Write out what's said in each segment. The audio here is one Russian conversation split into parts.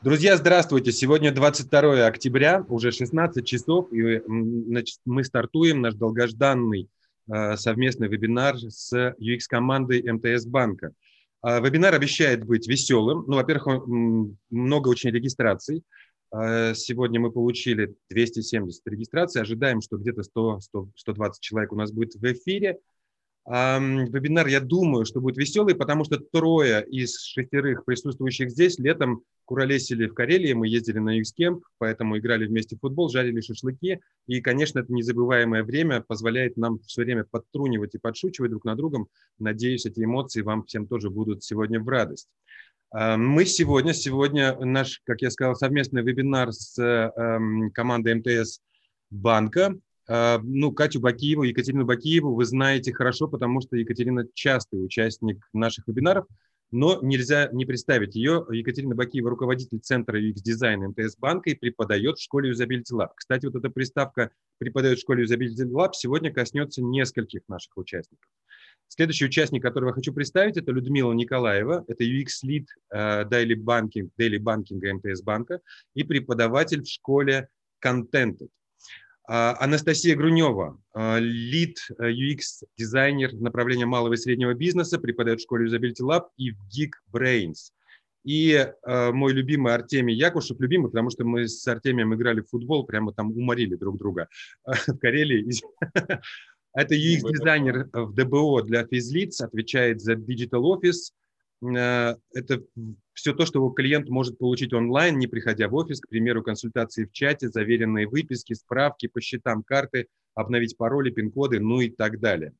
Друзья, здравствуйте! Сегодня 22 октября, уже 16 часов, и значит, мы стартуем наш долгожданный э, совместный вебинар с UX-командой МТС банка. Э, вебинар обещает быть веселым. Ну, во-первых, много очень регистраций. Э, сегодня мы получили 270 регистраций. Ожидаем, что где-то 100-120 человек у нас будет в эфире. Вебинар, я думаю, что будет веселый, потому что трое из шестерых присутствующих здесь летом куролесили в Карелии, мы ездили на Юкскемп, поэтому играли вместе в футбол, жарили шашлыки. И, конечно, это незабываемое время позволяет нам все время подтрунивать и подшучивать друг на другом. Надеюсь, эти эмоции вам всем тоже будут сегодня в радость. Мы сегодня, сегодня наш, как я сказал, совместный вебинар с эм, командой МТС банка. А, ну, Катю Бакиеву, Екатерину Бакиеву вы знаете хорошо, потому что Екатерина частый участник наших вебинаров, но нельзя не представить ее. Екатерина Бакиева, руководитель Центра UX дизайна МТС банка и преподает в школе Usability Lab. Кстати, вот эта приставка «преподает в школе Usability Lab» сегодня коснется нескольких наших участников. Следующий участник, которого я хочу представить, это Людмила Николаева. Это UX-лид uh, Daily Banking, Daily Banking МТС банка и преподаватель в школе Contented. А, Анастасия Грунева, а, лид UX-дизайнер направления малого и среднего бизнеса, преподает в школе Usability Lab и в Geekbrains. И э, мой любимый Артемий Якушев, любимый, потому что мы с Артемием играли в футбол, прямо там уморили друг друга в Карелии. Это UX-дизайнер в ДБО для физлиц, отвечает за Digital Office, Э, это все то, что клиент может получить онлайн, не приходя в офис, к примеру, консультации в чате, заверенные выписки, справки по счетам карты, обновить пароли, пин-коды, ну и так далее.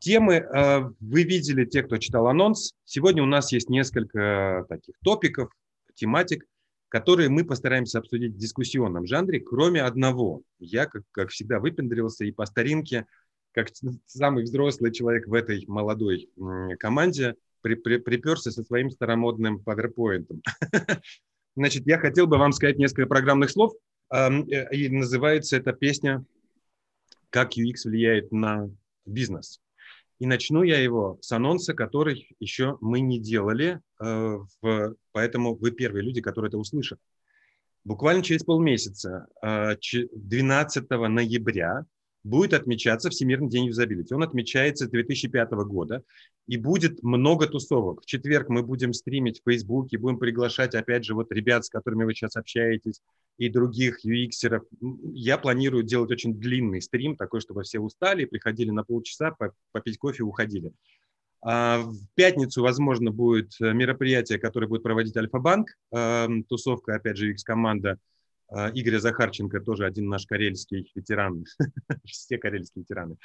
Темы э, вы видели, те, кто читал анонс. Сегодня у нас есть несколько таких топиков, тематик, которые мы постараемся обсудить в дискуссионном жанре, кроме одного. Я, как, как всегда, выпендрился и по старинке, как самый взрослый человек в этой молодой команде, при, при, приперся со своим старомодным PowerPoint. Значит, я хотел бы вам сказать несколько программных слов. Э, и называется эта песня «Как UX влияет на бизнес». И начну я его с анонса, который еще мы не делали, э, поэтому вы первые люди, которые это услышат. Буквально через полмесяца, 12 э, ноября, будет отмечаться Всемирный день юзабилити. Он отмечается с 2005 года, и будет много тусовок. В четверг мы будем стримить в Фейсбуке, будем приглашать, опять же, вот ребят, с которыми вы сейчас общаетесь, и других UX-еров. Я планирую делать очень длинный стрим, такой, чтобы все устали, приходили на полчаса, попить кофе и уходили. А в пятницу, возможно, будет мероприятие, которое будет проводить Альфа-банк, эм, тусовка, опять же, UX-команда – Игоря Захарченко, тоже один наш карельский ветеран, все карельские ветераны.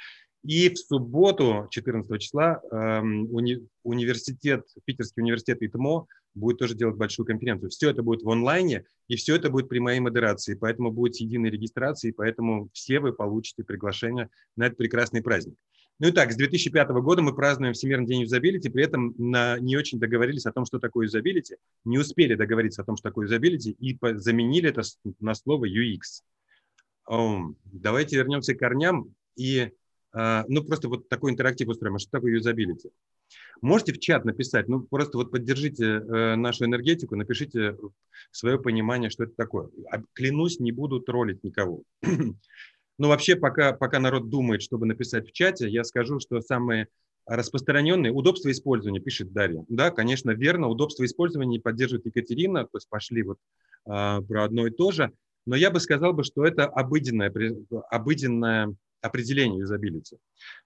И в субботу, 14 числа, эм, уни, университет, Питерский университет ИТМО будет тоже делать большую конференцию. Все это будет в онлайне, и все это будет при моей модерации, поэтому будет единой регистрации, поэтому все вы получите приглашение на этот прекрасный праздник. Ну и так, с 2005 года мы празднуем Всемирный день юзабилити, при этом на, не очень договорились о том, что такое юзабилити, не успели договориться о том, что такое юзабилити, и по, заменили это на слово UX. Um, давайте вернемся к корням и uh, ну, просто вот такой интерактив устроим. А что такое юзабилити? Можете в чат написать, ну, просто вот поддержите э, нашу энергетику, напишите свое понимание, что это такое. А, клянусь, не буду троллить никого. Ну, вообще, пока, пока народ думает, чтобы написать в чате, я скажу, что самые распространенные удобство использования, пишет Дарья. Да, конечно, верно, удобство использования поддерживает Екатерина, то есть пошли вот а, про одно и то же. Но я бы сказал, бы, что это обыденное, обыденное определение юзабилити.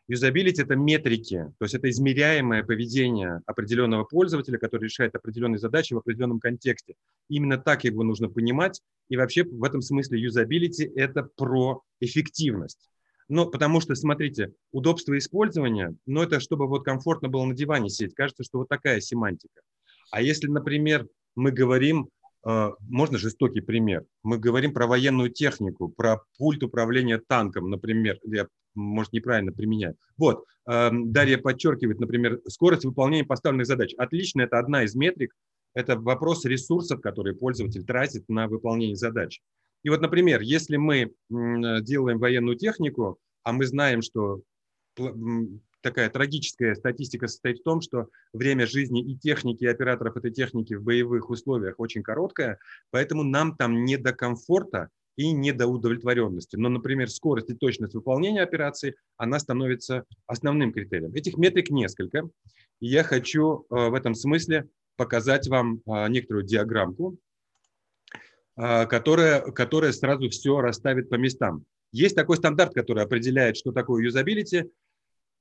Юзабилити – это метрики, то есть это измеряемое поведение определенного пользователя, который решает определенные задачи в определенном контексте. Именно так его нужно понимать. И вообще в этом смысле юзабилити – это про эффективность. Ну, потому что, смотрите, удобство использования, ну, это чтобы вот комфортно было на диване сидеть. Кажется, что вот такая семантика. А если, например, мы говорим можно жестокий пример. Мы говорим про военную технику, про пульт управления танком, например. Я, может, неправильно применяю. Вот, Дарья подчеркивает, например, скорость выполнения поставленных задач. Отлично, это одна из метрик. Это вопрос ресурсов, которые пользователь тратит на выполнение задач. И вот, например, если мы делаем военную технику, а мы знаем, что такая трагическая статистика состоит в том, что время жизни и техники, и операторов этой техники в боевых условиях очень короткое, поэтому нам там не до комфорта и не до удовлетворенности. Но, например, скорость и точность выполнения операции, она становится основным критерием. Этих метрик несколько. Я хочу э, в этом смысле показать вам э, некоторую диаграммку, э, которая, которая сразу все расставит по местам. Есть такой стандарт, который определяет, что такое юзабилити,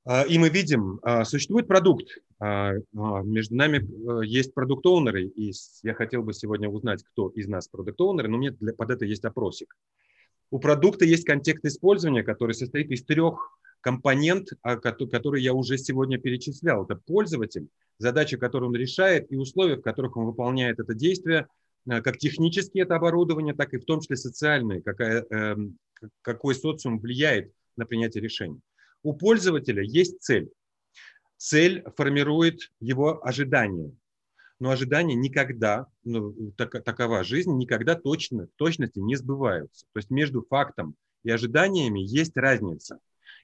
и мы видим, существует продукт. Между нами есть продукт-оунеры, и я хотел бы сегодня узнать, кто из нас продукт-оунеры, но мне для, под это есть опросик. У продукта есть контекст использования, который состоит из трех компонент, который я уже сегодня перечислял. Это пользователь, задача, которую он решает, и условия, в которых он выполняет это действие, э, как технически это оборудование, так и в том числе социальные, какая, эм, какой социум влияет на принятие решений. У пользователя есть цель. Цель формирует его ожидания. Но ожидания никогда, ну, так, такова жизнь, никогда точно, точности не сбываются. То есть между фактом и ожиданиями есть разница.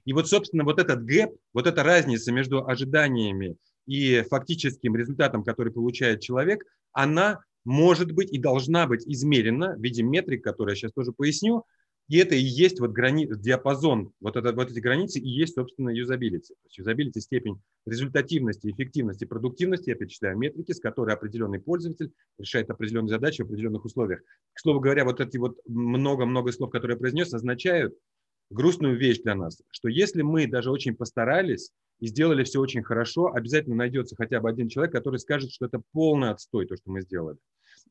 И вот, собственно, вот этот gap, вот эта разница между ожиданиями и фактическим результатом, который получает человек, она может быть и должна быть измерена в виде метрик, которые я сейчас тоже поясню. И это и есть вот грани... диапазон, вот, это, вот эти границы и есть, собственно, юзабилити. То есть юзабилити – степень результативности, эффективности, продуктивности. Я перечисляю метрики, с которой определенный пользователь решает определенные задачи в определенных условиях. К слову говоря, вот эти вот много-много слов, которые я произнес, означают, грустную вещь для нас, что если мы даже очень постарались и сделали все очень хорошо, обязательно найдется хотя бы один человек, который скажет, что это полный отстой, то, что мы сделали.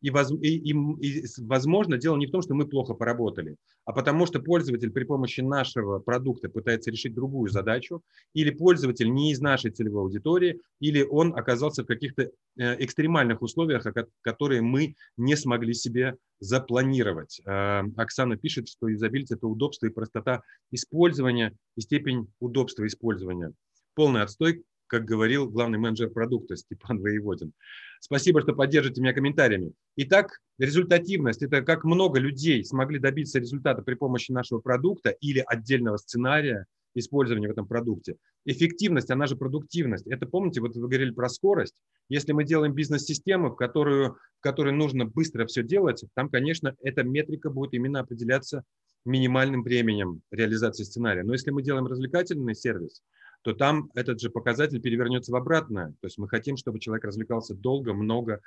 И, воз, и, и, и, возможно, дело не в том, что мы плохо поработали, а потому что пользователь при помощи нашего продукта пытается решить другую задачу, или пользователь не из нашей целевой аудитории, или он оказался в каких-то э, экстремальных условиях, которые мы не смогли себе запланировать. Э, Оксана пишет, что юзабилити – это удобство и простота использования и степень удобства использования. Полный отстой, как говорил главный менеджер продукта Степан Воеводин. Спасибо, что поддержите меня комментариями. Итак, результативность – это как много людей смогли добиться результата при помощи нашего продукта или отдельного сценария использования в этом продукте. Эффективность, она же продуктивность. Это, помните, вот вы говорили про скорость. Если мы делаем бизнес-систему, в которую, в которой нужно быстро все делать, там, конечно, эта метрика будет именно определяться минимальным временем реализации сценария. Но если мы делаем развлекательный сервис, то там этот же показатель перевернется в обратное. То есть мы хотим, чтобы человек развлекался долго, много.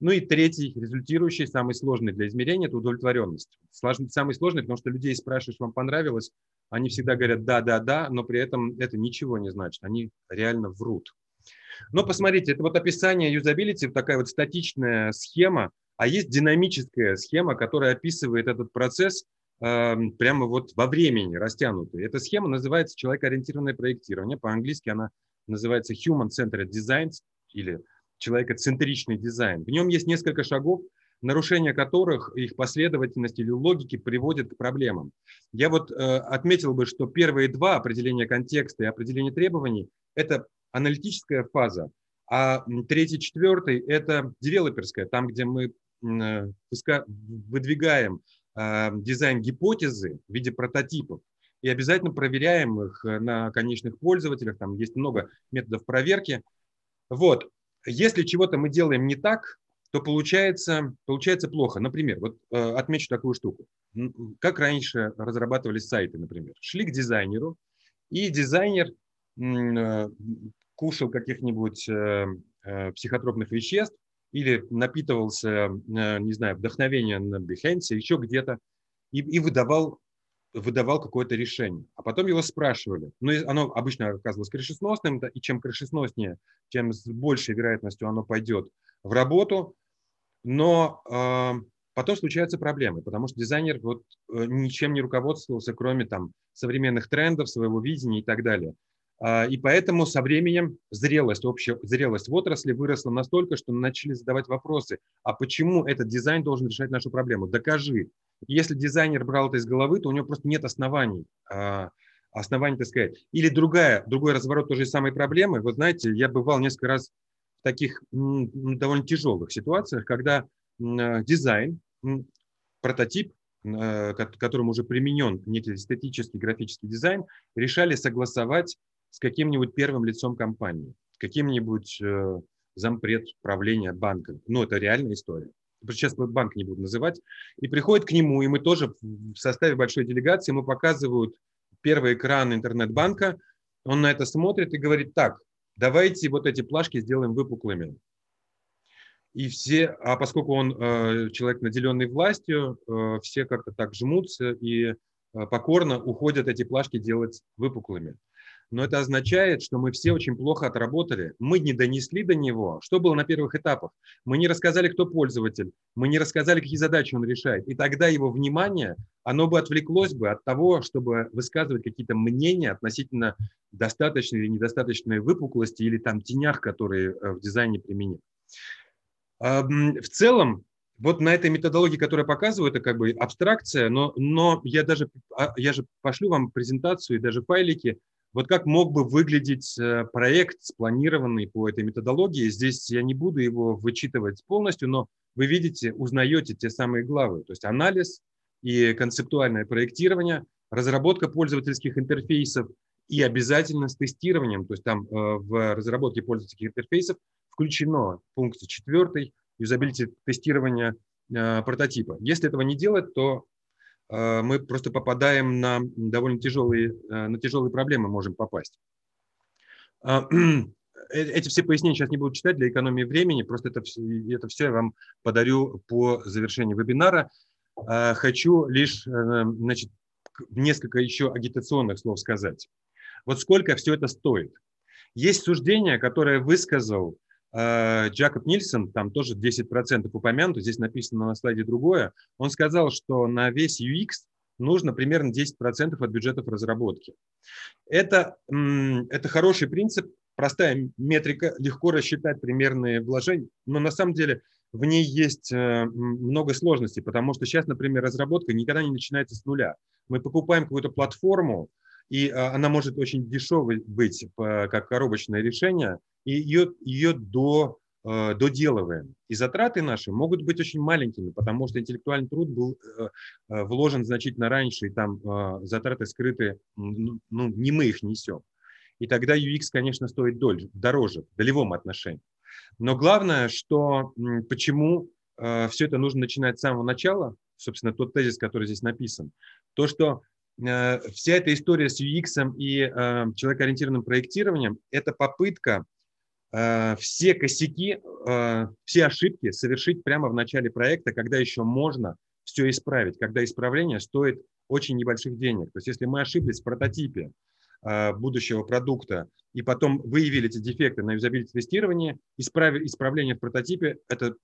Ну и третий, результирующий, самый сложный для измерения – это удовлетворенность. Самый сложный, потому что людей спрашиваешь, вам понравилось, они всегда говорят «да, да, да», но при этом это ничего не значит, они реально врут. Но посмотрите, это вот описание юзабилити, такая вот статичная схема, а есть динамическая схема, которая описывает этот процесс прямо вот во времени растянутую. Эта схема называется человекоориентированное проектирование. По-английски она называется Human-Centered Design или человекоцентричный дизайн. В нем есть несколько шагов, нарушение которых, их последовательность или логики приводит к проблемам. Я вот э, отметил бы, что первые два определения контекста и определение требований – это аналитическая фаза, а третий, четвертый – это девелоперская, там, где мы э, выдвигаем Эм, дизайн-гипотезы в виде прототипов и обязательно проверяем их э, на конечных пользователях. Там есть много методов проверки. Вот. Если чего-то мы делаем не так, то получается, получается плохо. Например, вот э, отмечу такую штуку. Как раньше разрабатывались сайты, например. Шли к дизайнеру, и дизайнер э, кушал каких-нибудь психотропных веществ, или напитывался, э, не знаю, вдохновением на Behance, еще где-то, и, и выдавал, выдавал какое-то решение. А потом его спрашивали. Ну, оно обычно оказывалось крышесносным, и чем крышесноснее, тем с большей вероятностью оно пойдет в работу. Но э, потом случаются проблемы, потому что дизайнер вот э, ничем не руководствовался, кроме там современных трендов, своего видения и так далее. А, и поэтому со временем зрелость, общая зрелость в отрасли выросла настолько, что начали задавать вопросы, а почему этот дизайн должен решать нашу проблему? Докажи. Если дизайнер брал это из головы, то у него просто нет оснований, а, оснований, так сказать. Или другая, другой разворот той же самой проблемы. Вот знаете, я бывал несколько раз в таких довольно тяжелых ситуациях, когда дизайн, прототип, которым уже применен некий эстетический графический дизайн, решали согласовать с каким-нибудь первым лицом компании, каким-нибудь э, зампред правления банка. Ну, это реальная история. Сейчас банк не буду называть. И приходит к нему, и мы тоже в составе большой делегации, ему показывают первый экран интернет-банка, он на это смотрит и говорит, так, давайте вот эти плашки сделаем выпуклыми. И все, а поскольку он э, человек, наделенный властью, э, все как-то так жмутся и э, покорно уходят эти плашки делать выпуклыми. Но это означает, что мы все очень плохо отработали. Мы не донесли до него, что было на первых этапах. Мы не рассказали, кто пользователь. Мы не рассказали, какие задачи он решает. И тогда его внимание, оно бы отвлеклось бы от того, чтобы высказывать какие-то мнения относительно достаточной или недостаточной выпуклости или там тенях, которые в дизайне применены. В целом, вот на этой методологии, которую я показываю, это как бы абстракция, но, но я даже а, я же пошлю вам презентацию и даже файлики, вот как мог бы выглядеть э, проект, спланированный по этой методологии. Здесь я не буду его вычитывать полностью, но вы видите, узнаете те самые главы, то есть анализ и концептуальное проектирование, разработка пользовательских интерфейсов и обязательно с тестированием, то есть там э, в разработке пользовательских интерфейсов включено в пункте 4 юзабилити тестирования э, прототипа. Если этого не делать, то мы просто попадаем на довольно тяжелые, э, на тяжелые проблемы можем попасть. А, эти все пояснения сейчас не буду читать для экономии времени, просто это, это все я вам подарю по завершении вебинара. А, хочу лишь значит, несколько еще агитационных слов сказать. Вот сколько все это стоит. Есть суждение, которое высказал Э, Джакоб Нильсон, там тоже 10% упомянуто, здесь написано на слайде другое, он сказал, что на весь UX нужно примерно 10% от бюджетов разработки. Это, это хороший принцип, простая метрика, легко рассчитать примерные вложения, но на самом деле в ней есть э, много сложностей, потому что сейчас, например, разработка никогда не начинается с нуля. Мы покупаем какую-то платформу, и а, она может очень дешевой быть как коробочное решение, и ее, ее до, а, доделываем. И затраты наши могут быть очень маленькими, потому что интеллектуальный труд был э, э, вложен значительно раньше, и там а, затраты скрыты, ну, ну, не мы их несем. И тогда UX, конечно, стоит дольше, дороже в долевом отношении. Но главное, что почему все это нужно начинать с самого начала, собственно, тот тезис, который здесь написан, то, что Э, вся эта история с UX и э, человекоориентированным проектированием – это попытка э, все косяки, все ошибки совершить прямо в начале проекта, когда еще можно все исправить, когда исправление стоит очень небольших денег. То есть если мы ошиблись в прототипе будущего продукта и потом выявили эти дефекты на юзабилити-тестировании, исправление в прототипе – это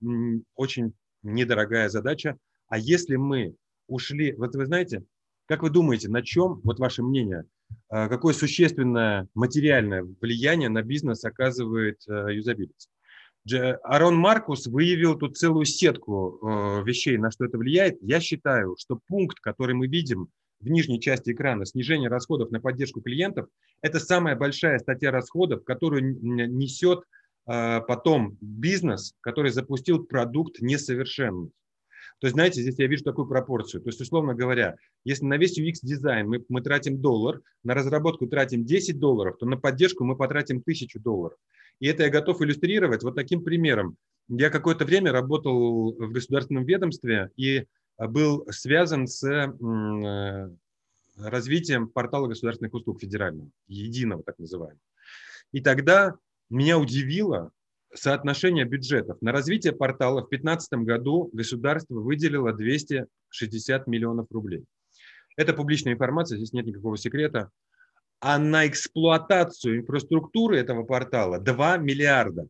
очень недорогая задача. А если мы ушли, вот вы знаете, как вы думаете, на чем, вот ваше мнение, а, какое существенное материальное влияние на бизнес оказывает э, юзабилити? Арон Маркус выявил тут целую сетку э, вещей, на что это влияет. Я считаю, что пункт, который мы видим в нижней части экрана, снижение расходов на поддержку клиентов, это самая большая статья расходов, которую несет потом бизнес, который запустил продукт несовершенный. То есть, знаете, здесь я вижу такую пропорцию. То есть, условно говоря, если на весь UX-дизайн мы, мы тратим доллар, на разработку тратим 10 долларов, то на поддержку мы потратим 1000 долларов. И это я готов иллюстрировать вот таким примером. Я какое-то время работал в государственном ведомстве и был связан с э, развитием портала государственных услуг федерального, единого так называемого. И тогда меня удивило, соотношение бюджетов. На развитие портала в 2015 году государство выделило 260 миллионов рублей. Это публичная информация, здесь нет никакого секрета. А на эксплуатацию инфраструктуры этого портала 2 миллиарда.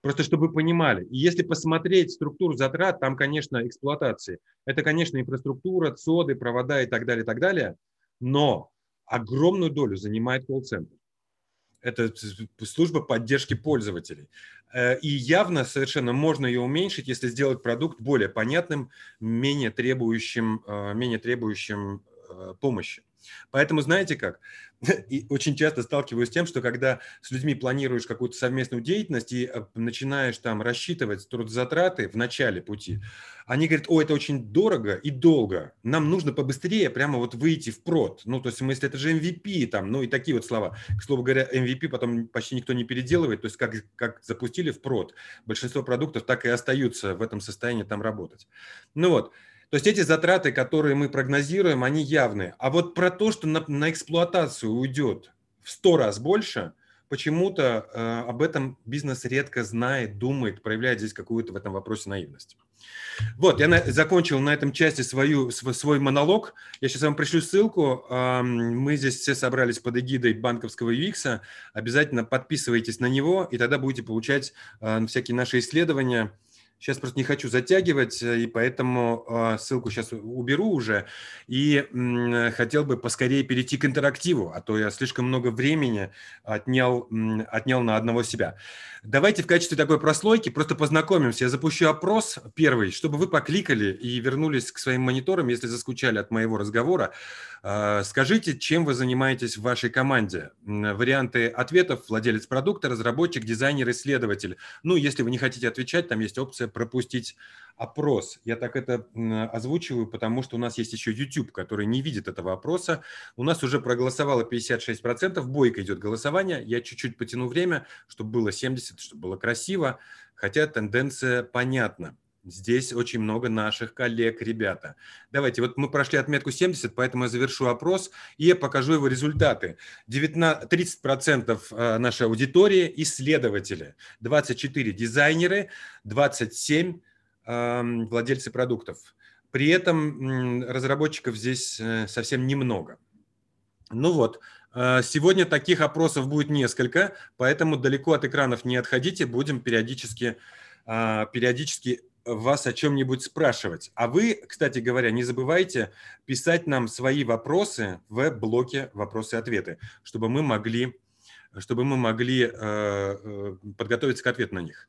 Просто чтобы вы понимали. И если посмотреть структуру затрат, там, конечно, эксплуатации. Это, конечно, инфраструктура, ЦОДы, провода и так далее, и так далее. Но огромную долю занимает колл-центр это служба поддержки пользователей. Э, и явно совершенно можно ее уменьшить, если сделать продукт более понятным, менее требующим, э, менее требующим э, помощи. Поэтому знаете как? И очень часто сталкиваюсь с тем, что когда с людьми планируешь какую-то совместную деятельность и э, начинаешь там рассчитывать трудозатраты в начале пути, они говорят, о, это очень дорого и долго, нам нужно побыстрее прямо вот выйти в прод. Ну, то есть, если это же MVP там, ну и такие вот слова. К слову говоря, MVP потом почти никто не переделывает, то есть как, как запустили в прод, большинство продуктов так и остаются в этом состоянии там работать. Ну вот, то есть эти затраты, которые мы прогнозируем, они явные. А вот про то, что на, на эксплуатацию уйдет в 100 раз больше, почему-то э, об этом бизнес редко знает, думает, проявляет здесь какую-то в этом вопросе наивность. Вот, я на, закончил на этом части свою, свой, свой монолог. Я сейчас вам пришлю ссылку. Э, мы здесь все собрались под эгидой банковского UX. Обязательно подписывайтесь на него, и тогда будете получать э, всякие наши исследования – Сейчас просто не хочу затягивать, э, и поэтому а, ссылку сейчас уберу уже. И хотел бы поскорее перейти к интерактиву, а то я слишком много времени отнял, отнял на одного себя. Давайте в качестве такой прослойки просто познакомимся. Я запущу опрос первый, чтобы вы покликали и вернулись к своим мониторам, если заскучали от моего разговора. А, скажите, чем вы занимаетесь в вашей команде? Варианты ответов – владелец продукта, разработчик, дизайнер, исследователь. Ну, если вы не хотите отвечать, там есть опция пропустить опрос. Я так это озвучиваю, потому что у нас есть еще YouTube, который не видит этого опроса. У нас уже проголосовало 56%, бойко идет голосование. Я чуть-чуть потяну время, чтобы было 70, чтобы было красиво, хотя тенденция понятна. Здесь очень много наших коллег, ребята. Давайте, вот мы прошли отметку 70, поэтому я завершу опрос и покажу его результаты. 19, 30% э, нашей аудитории – исследователи, 24 – дизайнеры, 27 эм, – владельцы продуктов. При этом разработчиков здесь э, совсем немного. Ну вот, э, сегодня таких опросов будет несколько, поэтому далеко от экранов не отходите, будем периодически, периодически вас о чем-нибудь спрашивать. А вы, кстати говоря, не забывайте писать нам свои вопросы в блоке «Вопросы-ответы», чтобы мы могли, чтобы мы могли э, э, подготовиться к ответу на них.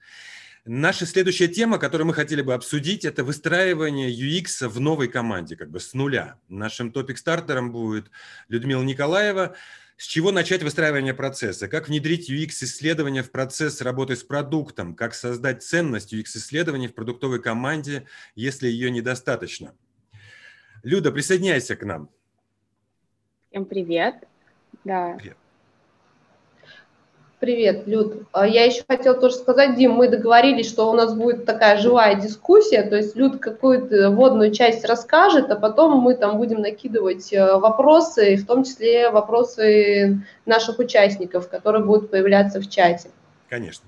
Наша следующая тема, которую мы хотели бы обсудить, это выстраивание UX в новой команде, как бы с нуля. Нашим топик-стартером будет Людмила Николаева – с чего начать выстраивание процесса? Как внедрить UX-исследования в процесс работы с продуктом? Как создать ценность UX-исследований в продуктовой команде, если ее недостаточно? Люда, присоединяйся к нам. Всем привет. Да. Привет. Привет, Люд. А я еще хотела тоже сказать, Дим, мы договорились, что у нас будет такая живая дискуссия, то есть Люд какую-то водную часть расскажет, а потом мы там будем накидывать э, вопросы, в том числе вопросы наших участников, которые будут появляться в чате. Конечно.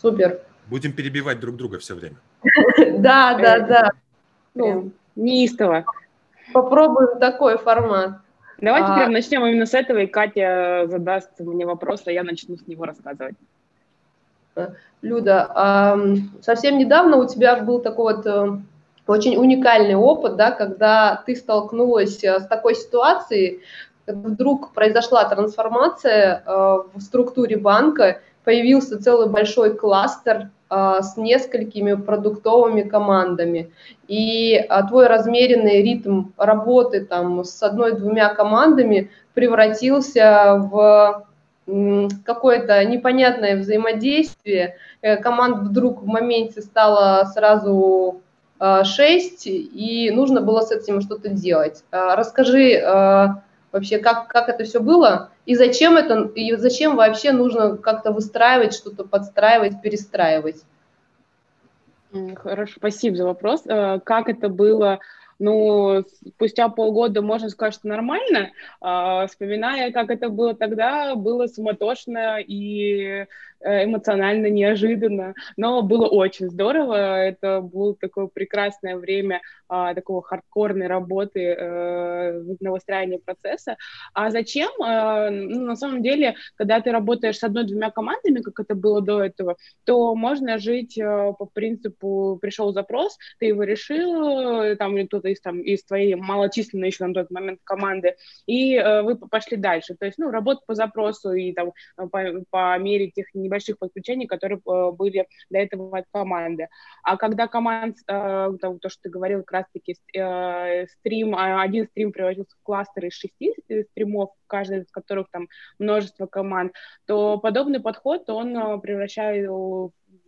Супер. Будем перебивать друг друга все время. Да, да, да. Ну, неистово. Попробуем такой формат. Давайте а... прям начнем именно с этого, и Катя задаст мне вопрос, а я начну с него рассказывать. Люда, а совсем недавно у тебя был такой вот э, очень уникальный опыт, да, когда ты столкнулась э, с такой ситуацией, вдруг произошла трансформация э, в структуре банка, появился целый большой кластер с несколькими продуктовыми командами. И а, твой размеренный ритм работы там с одной-двумя командами превратился в какое-то непонятное взаимодействие. Э, команд вдруг в моменте стало сразу а, шесть, и нужно было с этим что-то делать. Расскажи вообще, как, как это все было, и зачем это, и зачем вообще нужно как-то выстраивать что-то, подстраивать, перестраивать? Хорошо, спасибо за вопрос. Э, как это было ну, спустя полгода можно сказать, что нормально. А, вспоминая, как это было тогда, было суматошно и э, эмоционально неожиданно, но было очень здорово. Это было такое прекрасное время а, такого хардкорной работы э, на выстраивание процесса. А зачем? А, ну, на самом деле, когда ты работаешь с одной-двумя командами, как это было до этого, то можно жить э, по принципу «пришел запрос, ты его решил, там, кто-то из, там, из твоей малочисленной еще на тот момент команды, и э, вы пошли дальше. То есть, ну, работа по запросу и там по, по мере тех небольших небольших подключений, которые были до этого от команды. А когда команд, то, то что ты говорил, как раз-таки стрим, один стрим превратился в кластер из шести стримов, каждый из которых там множество команд, то подобный подход, он превращает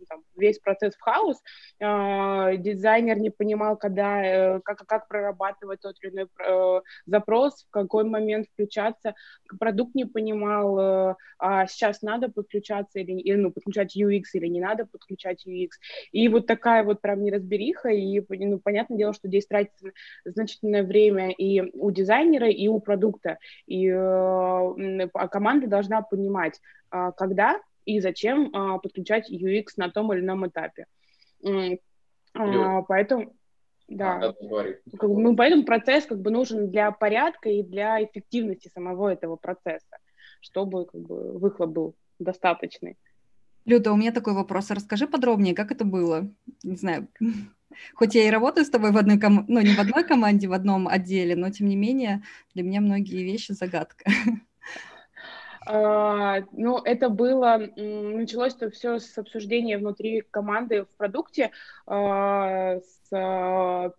там, весь процесс в хаос, э, дизайнер не понимал, когда, э, как, как прорабатывать тот или иной э, запрос, в какой момент включаться, продукт не понимал, э, а сейчас надо подключаться или, или ну, подключать UX или не надо подключать UX. И вот такая вот прям неразбериха, и ну, понятное дело, что здесь тратится значительное время и у дизайнера, и у продукта. И э, команда должна понимать, э, когда и зачем а, подключать UX на том или ином этапе. А, поэтому, да, а, как бы, ну, поэтому процесс как бы нужен для порядка и для эффективности самого этого процесса, чтобы как бы выхлоп был достаточный. Люда, у меня такой вопрос. Расскажи подробнее, как это было? Не знаю, хоть я и работаю с тобой в одной команде, ну, не в одной команде, в одном отделе, но, тем не менее, для меня многие вещи загадка. Uh, ну, это было, началось это все с обсуждения внутри команды в продукте uh, с, uh,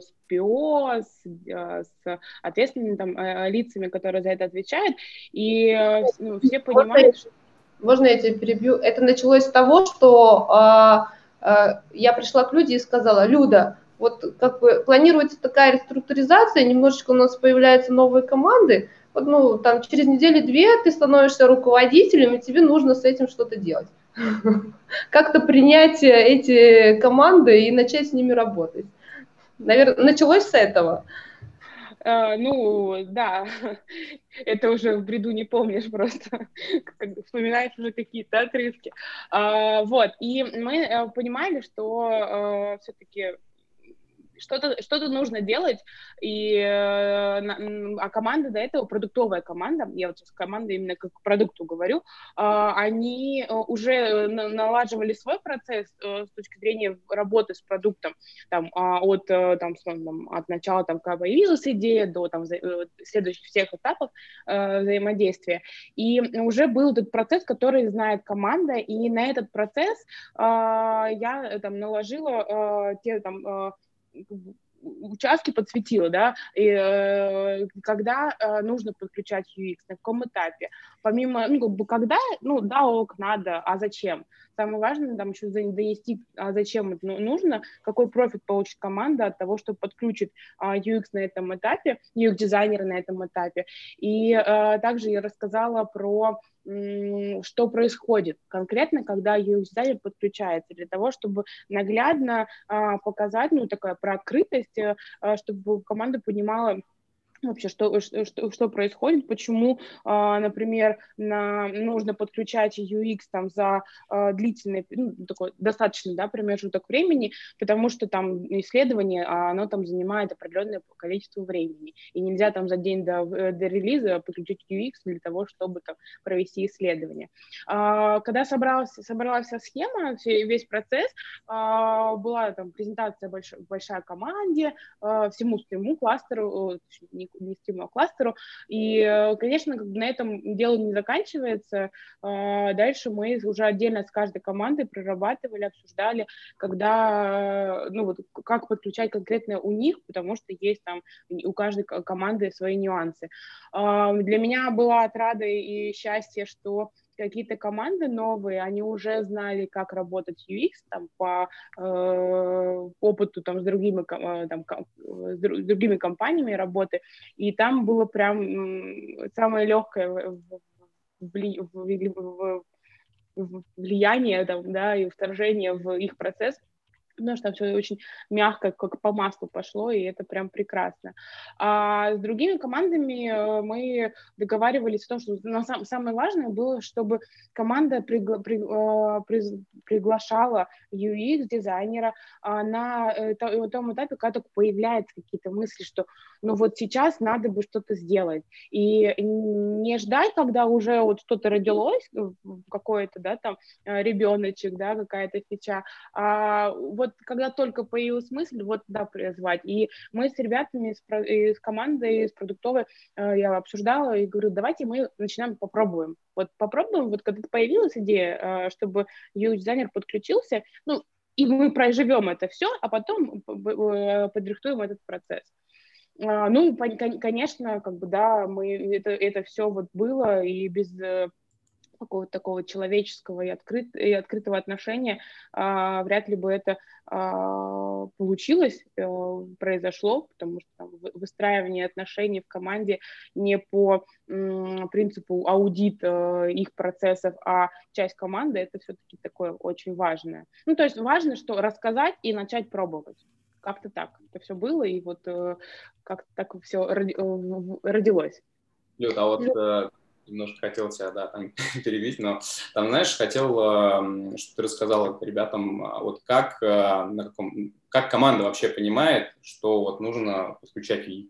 с ПО, с, с ответственными там, э, лицами, которые за это отвечают, и ну, все понимают, что... Можно я тебя перебью? Это началось с того, что я пришла к Люде и сказала, Люда, вот как бы планируется такая реструктуризация, немножечко у нас появляются новые команды, ну, там, через неделю-две ты становишься руководителем, и тебе нужно с этим что-то делать. Как-то принять эти команды и начать с ними работать. Наверное, началось с этого. Uh, ну, да, это уже в бреду не помнишь просто, вспоминаешь уже какие-то отрывки. Uh, вот, и мы uh, понимали, что все-таки что-то что нужно делать, и, э, а команда до этого, продуктовая команда, я вот сейчас команда именно как к продукту говорю, а, они э, уже налаживали свой процесс э, с точки зрения работы с продуктом, там, а, от, там, от начала, там, когда появилась идея, до там, следующих всех этапов взаимодействия. И уже был этот процесс, который знает команда, и на этот процесс я там наложила те там участки подсветила, да, и, э, когда э, нужно подключать UX, на каком этапе. Помимо, ну, как бы, когда, ну, да, ок, надо, а зачем? Самое важное, там, еще донести, а зачем это ну, нужно, какой профит получит команда от того, что подключит э, UX на этом этапе, UX-дизайнера на этом этапе. И э, также я рассказала про что происходит конкретно, когда UX-дизайнер подключается, для того, чтобы наглядно а, показать, ну, такая про открытость, а, чтобы команда понимала, вообще, что, что, что происходит, почему, а, например, на, нужно подключать UX там за а, длительный, ну, такой достаточный, да, промежуток времени, потому что там исследование, а оно там занимает определенное количество времени, и нельзя там за день до, до релиза подключить UX для того, чтобы там провести исследование. Когда собралась, собралась вся схема, весь процесс, была там презентация больш, большая команде, всему своему кластеру, не нестимому кластеру. И, э, конечно, на этом дело не заканчивается. А, дальше мы уже отдельно с каждой командой прорабатывали, обсуждали, когда, ну вот, как подключать конкретно у них, потому что есть там у каждой команды свои нюансы. А, для меня была отрада и счастье, что какие-то команды новые, они уже знали, как работать UX там, по э, опыту там, с, другими, э, там, с другими компаниями работы, и там было прям самое легкое влияние там, да, и вторжение в их процесс, потому что там все очень мягко, как по маслу пошло, и это прям прекрасно. А с другими командами э, мы договаривались о том, что на сам, самое важное было, чтобы команда пригла, при, э, при, приглашала UX-дизайнера а, на э, том этапе, когда только появляются какие-то мысли, что ну вот сейчас надо бы что-то сделать. И не ждать, когда уже вот что-то родилось, какой-то, да, там, ребеночек, да, какая-то фича, а вот вот когда только появилась мысль, вот да, призвать. И мы с ребятами из, из команды, из продуктовой, э, я обсуждала и говорю, давайте мы начинаем, попробуем. Вот попробуем, вот когда появилась идея, э, чтобы UX-дизайнер подключился, ну, и мы проживем это все, а потом э, подрихтуем этот процесс. А, ну, конечно, как бы, да, мы, это, это все вот было, и без какого-то такого человеческого и, открыт, и открытого отношения, а, вряд ли бы это а, получилось, а, произошло, потому что там, выстраивание отношений в команде не по м, принципу аудит а, их процессов, а часть команды, это все-таки такое очень важное. Ну, то есть важно, что рассказать и начать пробовать. Как-то так это все было, и вот э, как-то так все роди, родилось. Люд, а вот э, немножко хотел тебя, да, там перебить, но там, знаешь, хотел, э, что ты рассказала ребятам, а вот как, э, на каком, как команда вообще понимает, что вот нужно подключать UX?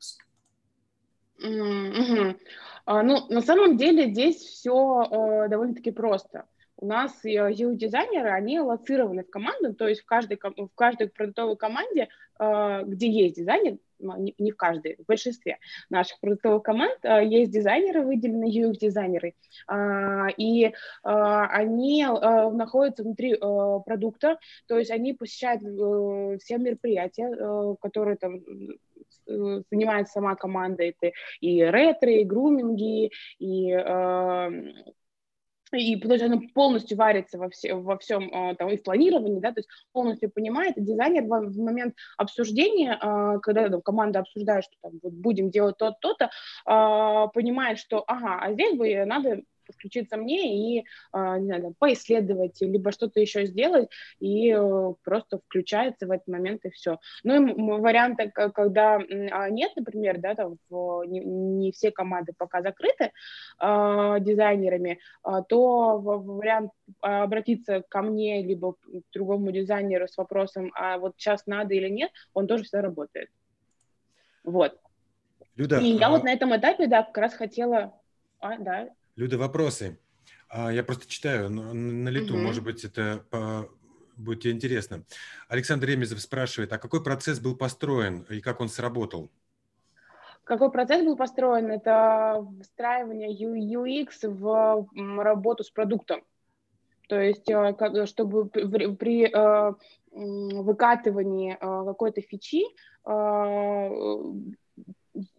Mm-hmm. А, ну, на самом деле здесь все э, довольно-таки просто. У нас UI-дизайнеры, они аллоцированы в команду, то есть в каждой, в каждой продуктовой команде, э, где есть дизайнер, не в каждой, в большинстве наших продуктовых команд а, есть дизайнеры, выделенные UX-дизайнеры, а, и а, они находятся внутри продукта, то есть они посещают э, все мероприятия, э, которые там э, занимает сама команда, это и ретро, и груминги, и и потому что она полностью варится во, все, во всем а, там, и в планировании, да, то есть полностью понимает, и дизайнер в, в момент обсуждения, а, когда там, команда обсуждает, что там, вот будем делать то-то, а, понимает, что ага, а здесь бы надо подключиться мне и, а, не знаю, поисследовать, либо что-то еще сделать, и э, просто включается в этот момент, и все. Ну, и варианты, когда а, нет, например, да, там не, не все команды пока закрыты э, дизайнерами, то вариант обратиться ко мне, либо к другому дизайнеру с вопросом, а вот сейчас надо или нет, он тоже всегда работает. Вот. Люда, и я а... вот на этом этапе, да, как раз хотела... А, да. Люда, вопросы. А, я просто читаю на лету, угу. может быть, это по... будет тебе интересно. Александр Ремезов спрашивает, а какой процесс был построен и как он сработал? Какой процесс был построен? Это встраивание UX в работу с продуктом. То есть, э, чтобы при э, выкатывании э, какой-то фичи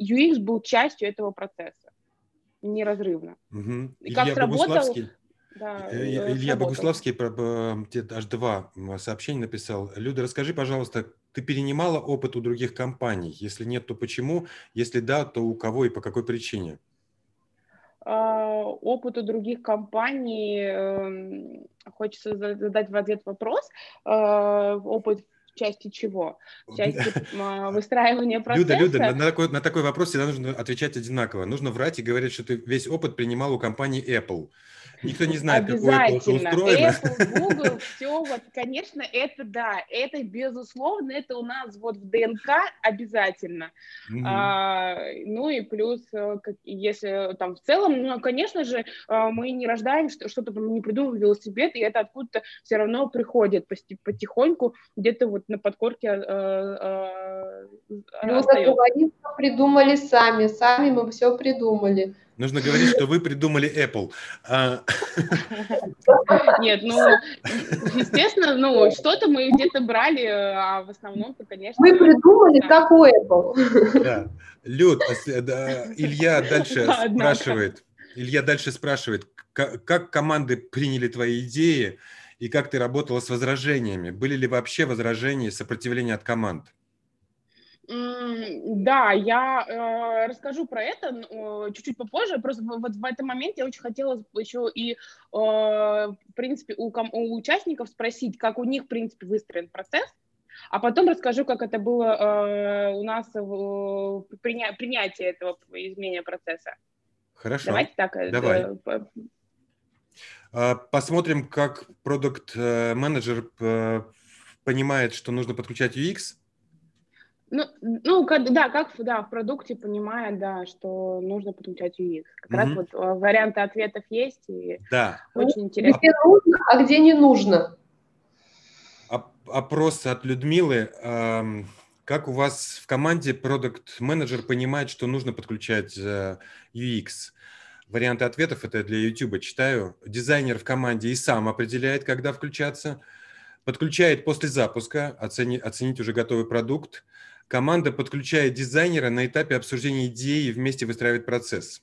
UX был частью этого процесса неразрывно. Угу. И Илья как сработал... Да, э, Илья сработал. Богуславский тебе аж два сообщения написал. Люда, расскажи, пожалуйста, ты перенимала опыт у других компаний? Если нет, то почему? Если да, то у кого и по какой причине? А, опыт у других компаний, эм, хочется задать в ответ вопрос. А, опыт части чего? В части а, выстраивания процесса? Люда, Люда, на такой, на такой вопрос всегда нужно отвечать одинаково. Нужно врать и говорить, что ты весь опыт принимал у компании Apple. Никто не знает, как Apple устроено. Apple, Google, все, вот, конечно, это да, это безусловно, это у нас вот в ДНК обязательно. Mm-hmm. А, ну и плюс, э, как, если там в целом, ну, конечно же, э, мы не рождаем что-то, мы не придумываем велосипед, и это откуда-то все равно приходит потихоньку, где-то вот на подкорке э, ну, придумали сами, сами мы все придумали. Нужно говорить, что вы придумали Apple. А, Нет, ну, естественно, ну, что-то мы где-то брали, а в основном-то, конечно... Мы придумали, как у Apple. Да. Люд, а Илья дальше спрашивает, Илья дальше спрашивает, как команды приняли твои идеи и как ты работала с возражениями? Были ли вообще возражения, сопротивление от команд? Да, я э, расскажу про это э, чуть-чуть попозже. Просто вот в этом моменте я очень хотела еще и, э, в принципе, у, у участников спросить, как у них, в принципе, выстроен процесс, а потом расскажу, как это было э, у нас в приня принятии этого изменения процесса. Хорошо. Давайте так. Э, Давай. Э, Посмотрим, как продукт-менеджер э, понимает, что нужно подключать UX ну, ну как, да, как да, в продукте понимает, да, что нужно подключать UX. Как mm-hmm. раз вот э, варианты ответов есть, и да. очень интересно. Где нужно, а где не нужно. А, опрос от Людмилы. Как у вас в команде продукт-менеджер понимает, что нужно подключать э, UX? Варианты ответов это для YouTube читаю. Дизайнер в команде и сам определяет, когда включаться. Подключает после запуска, оценить, оценить уже готовый продукт. Команда подключает дизайнера на этапе обсуждения идеи вместе выстраивает процесс.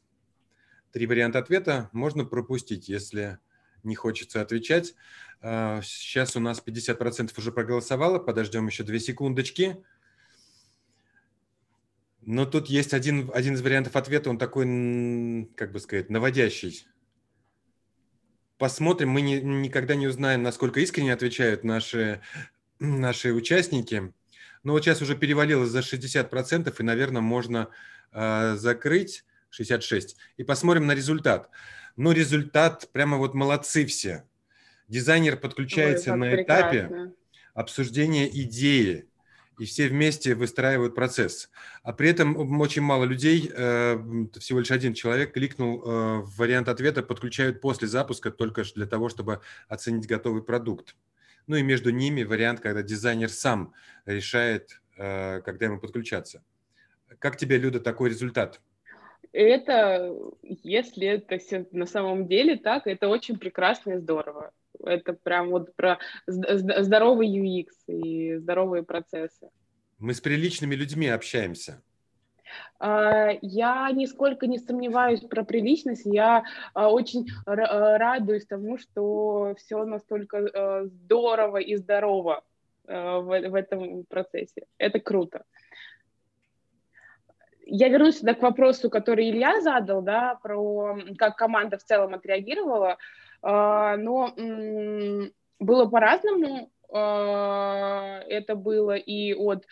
Три варианта ответа можно пропустить, если не хочется отвечать. А, сейчас у нас 50% уже проголосовало, подождем еще две секундочки. Но тут есть один, один из вариантов ответа, он такой, как бы сказать, наводящий. Посмотрим, мы не, никогда не узнаем, насколько искренне отвечают наши, наши участники. Но вот сейчас уже перевалилось за 60%, и, наверное, можно э, закрыть 66. И посмотрим на результат. Ну, результат прямо вот молодцы все. Дизайнер подключается Ой, на прекрасно. этапе обсуждения идеи и все вместе выстраивают процесс. А при этом очень мало людей, э, всего лишь один человек кликнул э, в вариант ответа «подключают после запуска» только для того, чтобы оценить готовый продукт. Ну и между ними вариант, когда дизайнер сам решает, э, когда ему подключаться. Как тебе, Люда, такой результат? Это, если это все на самом деле так, это очень прекрасно и здорово. Это прям вот про здоровый UX и здоровые процессы. Мы с приличными людьми общаемся. А, я нисколько не сомневаюсь про приличность. Я а, очень а, радуюсь тому, что все настолько здорово и здорово в этом процессе. Это круто. Я вернусь сюда к вопросу, который Илья задал, да, про как команда в целом отреагировала. Но было по-разному. Это было и от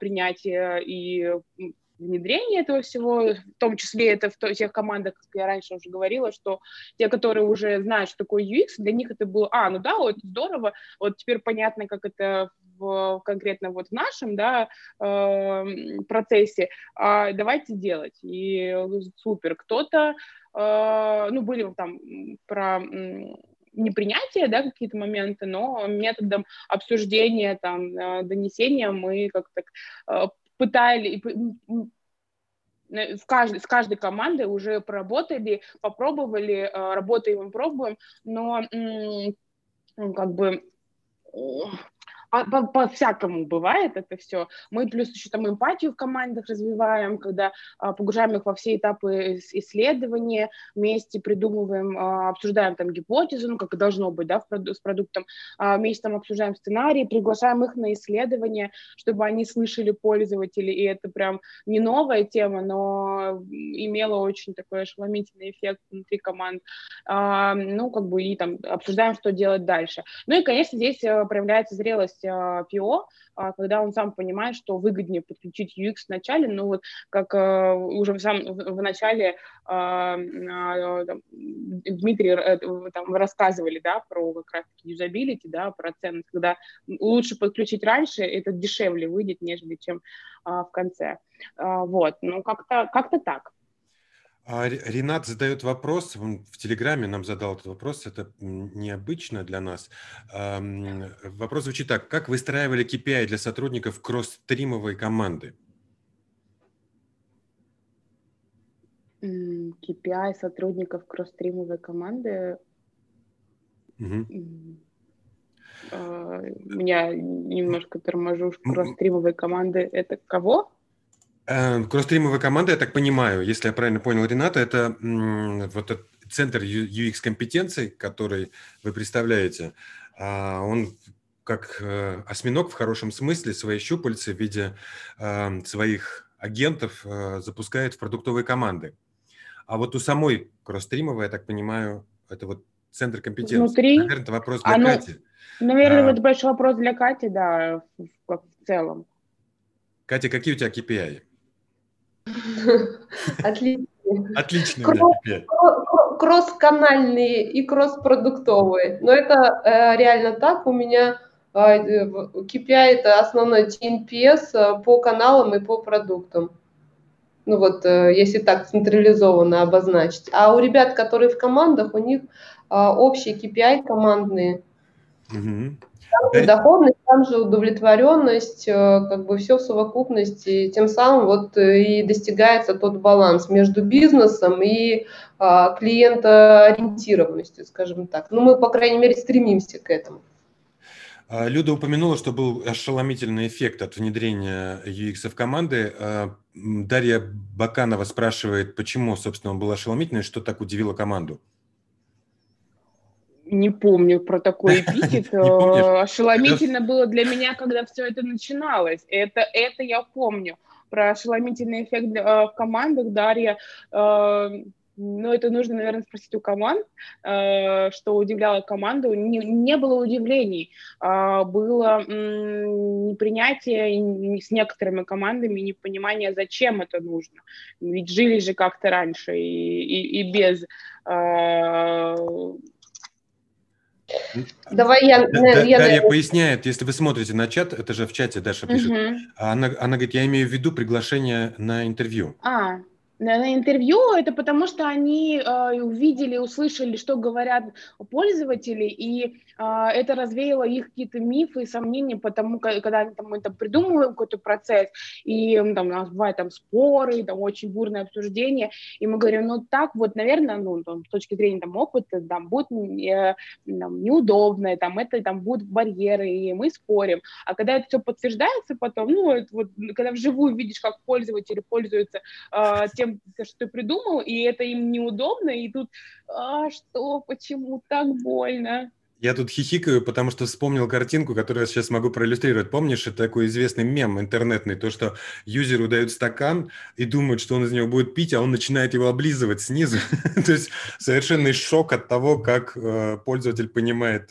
принятия и внедрения этого всего, в том числе это в тех командах, как я раньше уже говорила, что те, которые уже знают, что такое UX, для них это было, а, ну да, вот здорово, вот теперь понятно, как это в, конкретно вот в нашем, да, э, процессе, а давайте делать, и супер, кто-то Э, ну, были там про непринятие, да, какие-то моменты, но методом обсуждения, там, э, донесения мы как-то э, пытали, в каждой, с каждой командой уже поработали, попробовали, работаем и пробуем, но как бы по-всякому бывает это все. Мы плюс еще там эмпатию в командах развиваем, когда а, погружаем их во все этапы исследования, вместе придумываем, а, обсуждаем там гипотезу, ну, как и должно быть, да, в, с продуктом, а, вместе там обсуждаем сценарии, приглашаем их на исследования, чтобы они слышали пользователей, и это прям не новая тема, но имела очень такой ошеломительный эффект внутри команд. А, ну, как бы и там обсуждаем, что делать дальше. Ну и, конечно, здесь э, проявляется зрелость есть PO, а, когда он сам понимает, что выгоднее подключить UX в начале, ну вот как э, уже в, сам, в начале а, а, Дмитрий э, там, рассказывали, да, про как раз юзабилити, да, про ценность, когда лучше подключить раньше, это дешевле выйдет, нежели чем в конце. Вот, ну как-то как так. А Ренат задает вопрос, он в Телеграме нам задал этот вопрос, это необычно для нас. Вопрос звучит так, как выстраивали KPI для сотрудников кросс-стримовой команды? KPI сотрудников кросс-стримовой команды? Угу. Меня немножко торможу, кросс-стримовой команды это кого? Э, Кросстримовая команда, я так понимаю, если я правильно понял Рената, это вот этот центр UX-компетенций, который вы представляете, а, он как э, осьминог в хорошем смысле свои щупальцы в виде э, своих агентов запускает в продуктовые команды. А вот у самой Кросстримовой, я так понимаю, это вот центр компетенции. Внутри? Наверное, это вопрос для Оно, Кати. Наверное, а, это большой вопрос для Кати, да, в, в целом. Катя, какие у тебя KPI? Отлично. Отлично. Кросс-канальные и кросс-продуктовые. Но это э, реально так. У меня KPI э, это основной TNPS э, по каналам и по продуктам. Ну вот, если так централизованно обозначить. А у ребят, которые в командах, у них общие KPI командные. Угу. Там же доходность, там же удовлетворенность, э, как бы все в совокупности. Тем самым вот э, и достигается тот баланс между бизнесом и а, клиентоориентированностью, скажем так. Ну, мы, по крайней мере, стремимся к этому. А, Люда упомянула, что был ошеломительный эффект от внедрения UX в команды. А, Дарья Баканова спрашивает, почему, собственно, он был ошеломительный, что так удивило команду? Не помню про такой эпитет. Э, ошеломительно было для меня, когда все это начиналось. Это, это я помню. Про ошеломительный эффект э, в командах Дарья э, ну, это нужно, наверное, спросить у команд, что удивляло команду. Не, не было удивлений, э, было непринятие с некоторыми командами, непонимание, зачем это нужно. Ведь жили же как-то раньше и, и, и без... Давай я... Да, я Дарья поясняет, если вы смотрите на чат, это же в чате Даша пишет, угу. она, она говорит, я имею в виду приглашение на интервью. А, на интервью, это потому что они э, увидели, услышали, что говорят пользователи, и э, это развеяло их какие-то мифы и сомнения, потому когда они там, мы там придумываем какой-то процесс, и там, у нас бывают там споры, там очень бурное обсуждение, и мы говорим, ну так вот, наверное, ну, там, с точки зрения там, опыта, там будет э, там, неудобно, там, это там будут барьеры, и мы спорим. А когда это все подтверждается потом, ну, это вот, когда вживую видишь, как пользователи пользуются э, тем тем, что ты придумал, и это им неудобно, и тут, а что, почему так больно? Я тут хихикаю, потому что вспомнил картинку, которую я сейчас могу проиллюстрировать. Помнишь, это такой известный мем интернетный, то, что юзеру дают стакан и думают, что он из него будет пить, а он начинает его облизывать снизу. то есть совершенный шок от того, как э, пользователь понимает,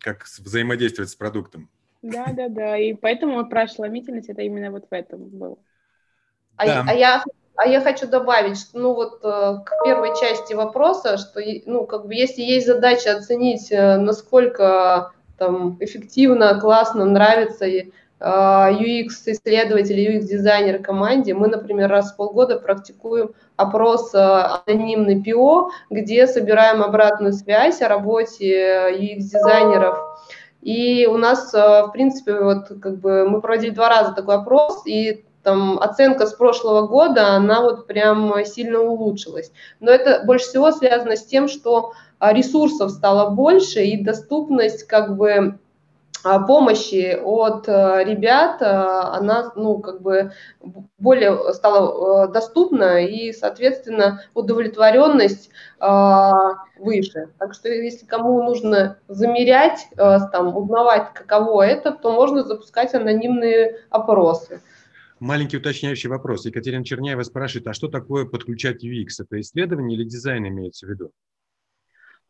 как взаимодействовать с продуктом. Да, да, да. И поэтому про ошеломительность это именно вот в этом было. А, да. а я а я хочу добавить, что, ну вот э, к первой части вопроса, что, ну, как бы, если есть задача оценить, э, насколько там эффективно, классно, нравится UX-исследователь, э, UX-дизайнер команде, мы, например, раз в полгода практикуем опрос анонимный ПИО, где собираем обратную связь о работе UX-дизайнеров. И у нас, в принципе, вот как бы мы проводили два раза такой опрос, и там оценка с прошлого года, она вот прям сильно улучшилась. Но это больше всего связано с тем, что а, ресурсов стало больше и доступность как бы а, помощи от а, ребят, она, ну, как бы более стала доступна и, соответственно, удовлетворенность выше. Так что, если кому нужно замерять, там, узнавать, каково это, то можно запускать анонимные опросы. Маленький уточняющий вопрос. Екатерина Черняева спрашивает, а что такое подключать UX? Это исследование или дизайн имеется в виду?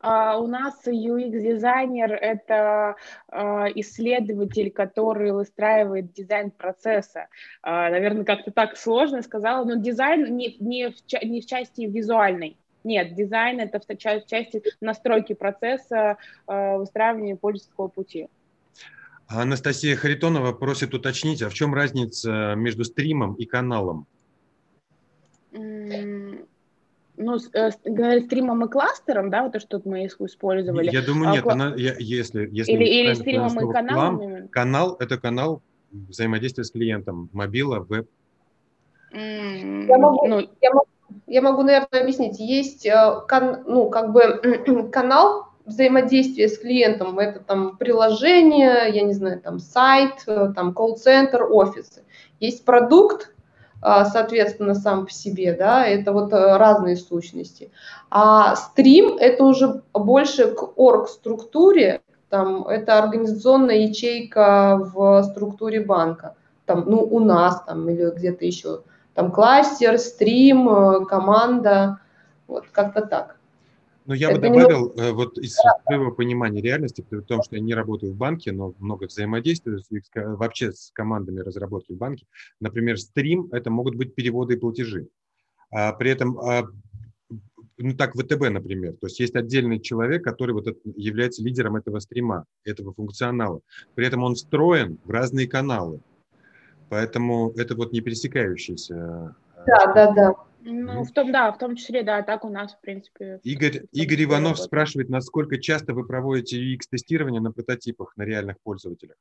Uh, у нас UX-дизайнер – это uh, исследователь, который выстраивает дизайн процесса. Uh, наверное, как-то так сложно сказала, но дизайн не, не, в, не в части визуальной. Нет, дизайн – это в части настройки процесса, выстраивания пользовательского пути. Анастасия Харитонова просит уточнить, а в чем разница между стримом и каналом? Ну, э, говорит, стримом и кластером, да, вот то, что мы использовали. Я думаю, нет, а, она, я, если, если... Или, или стримом и каналом? канал – это канал взаимодействия с клиентом, мобила, веб. Я могу, ну, я, могу, я могу, наверное, объяснить. Есть, э, кан, ну, как бы канал, взаимодействие с клиентом, это там приложение, я не знаю, там сайт, э, там колл-центр, офисы. Есть продукт, а, соответственно, сам по себе, да, это вот э, разные сущности. А стрим – это уже больше к орг-структуре, там, это организационная ячейка в структуре банка, там, ну, у нас там или где-то еще, там кластер, стрим, э, команда, вот как-то так. Но я это бы добавил, не... Э, вот из своего понимания реальности, при том, что я не работаю в банке, но много взаимодействую с, вообще с командами разработки в банке. Например, стрим – это могут быть переводы и платежи. А при этом, а, ну так, ВТБ, например, то есть есть отдельный человек, который вот является лидером этого стрима, этого функционала. При этом он встроен в разные каналы. Поэтому это вот не пересекающиеся. Да, да, да. Ну, в том, да, в том числе, да, так у нас, в принципе. Игорь, Игорь Иванов работает. спрашивает, насколько часто вы проводите UX-тестирование на прототипах, на реальных пользователях?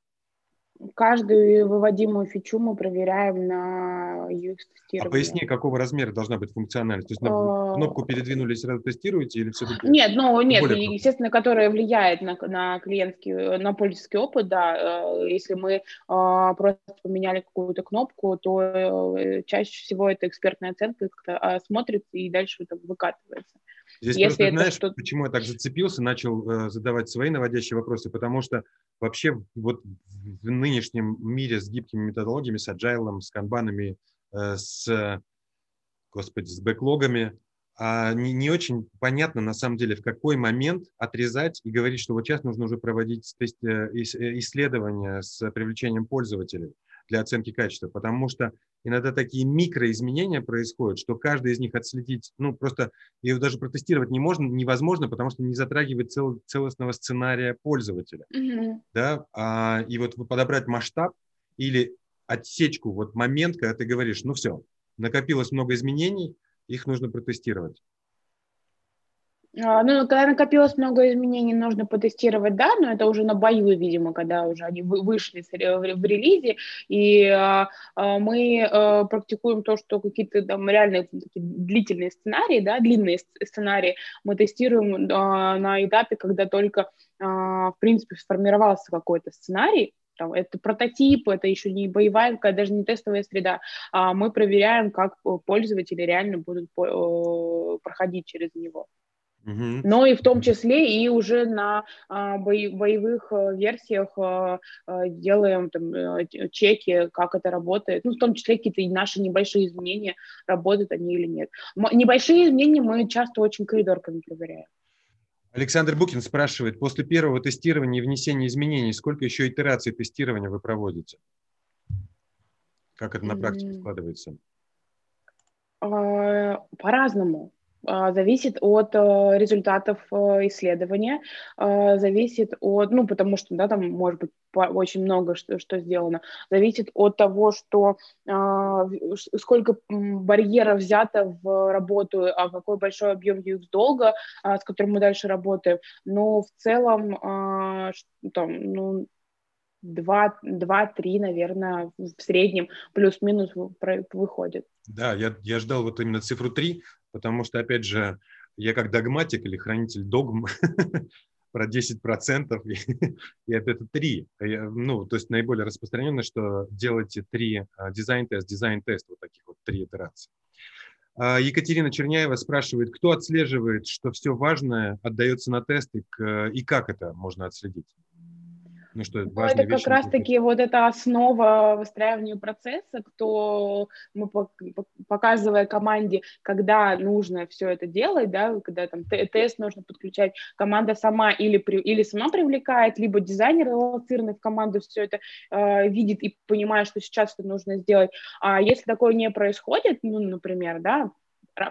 Каждую выводимую фичу мы проверяем на UX-тестировании. А поясни, какого размера должна быть функциональность? То есть на а, кнопку передвинули, сразу тестируете или все-таки? Нет, ну нет, естественно, которая влияет на, на клиентский, на пользовательский опыт, да. Э, если мы а, просто поменяли какую-то кнопку, то э, чаще всего это экспертная оценка а, смотрится и дальше это выкатывается. Здесь Если просто, знаешь, что... почему я так зацепился, начал э, задавать свои наводящие вопросы, потому что вообще вот в нынешнем мире с гибкими методологиями, с agile, с канбанами, э, с, господи, с бэклогами, а не, не очень понятно на самом деле, в какой момент отрезать и говорить, что вот сейчас нужно уже проводить э, исследования с привлечением пользователей для оценки качества, потому что иногда такие микроизменения происходят, что каждый из них отследить, ну, просто ее даже протестировать не можно, невозможно, потому что не затрагивает цел, целостного сценария пользователя. Mm-hmm. Да? А, и вот подобрать масштаб или отсечку, вот момент, когда ты говоришь, ну все, накопилось много изменений, их нужно протестировать. А, ну, когда накопилось много изменений, нужно потестировать, да, но это уже на бою, видимо, когда уже они вышли в релизе, и а, а, мы практикуем то, что какие-то там реальные такие длительные сценарии, да, длинные сценарии мы тестируем на этапе, когда только, в принципе, сформировался какой-то сценарий, там, это прототип, это еще не боевая, даже не тестовая среда, а мы проверяем, как пользователи реально будут проходить через него но и в том числе и уже на а, боевых э, версиях а, а, делаем там, э, чеки, как это работает, ну, в том числе какие-то наши небольшие изменения, работают они или нет. Небольшие изменения мы часто очень коридорками проверяем. Александр Букин спрашивает, после первого тестирования и внесения изменений, сколько еще итераций тестирования вы проводите? Как это на практике складывается? По-разному. А, зависит от э, результатов э, исследования, а, зависит от, ну, потому что, да, там может быть очень много что, что сделано, зависит от того, что а, сколько барьеров взято в работу, а какой большой объем UX долга, с которым мы дальше работаем, но в целом, там, ну, два-три, наверное, в среднем, плюс-минус выходит. Да, я, я ждал вот именно цифру 3, потому что, опять же, я как догматик или хранитель догм про 10%, и, это 3. Ну, то есть наиболее распространенно, что делайте 3 а, дизайн-тест, дизайн-тест, вот таких вот 3 итерации. А, Екатерина Черняева спрашивает, кто отслеживает, что все важное отдается на тесты, и как это можно отследить? Ну, что это, это как раз-таки вот эта основа выстраивания процесса, кто мы показывая команде, когда нужно все это делать, да, когда там тест нужно подключать, команда сама или, при, или сама привлекает, либо дизайнер релацированный в команду все это э, видит и понимает, что сейчас это нужно сделать. А если такое не происходит, ну, например, да,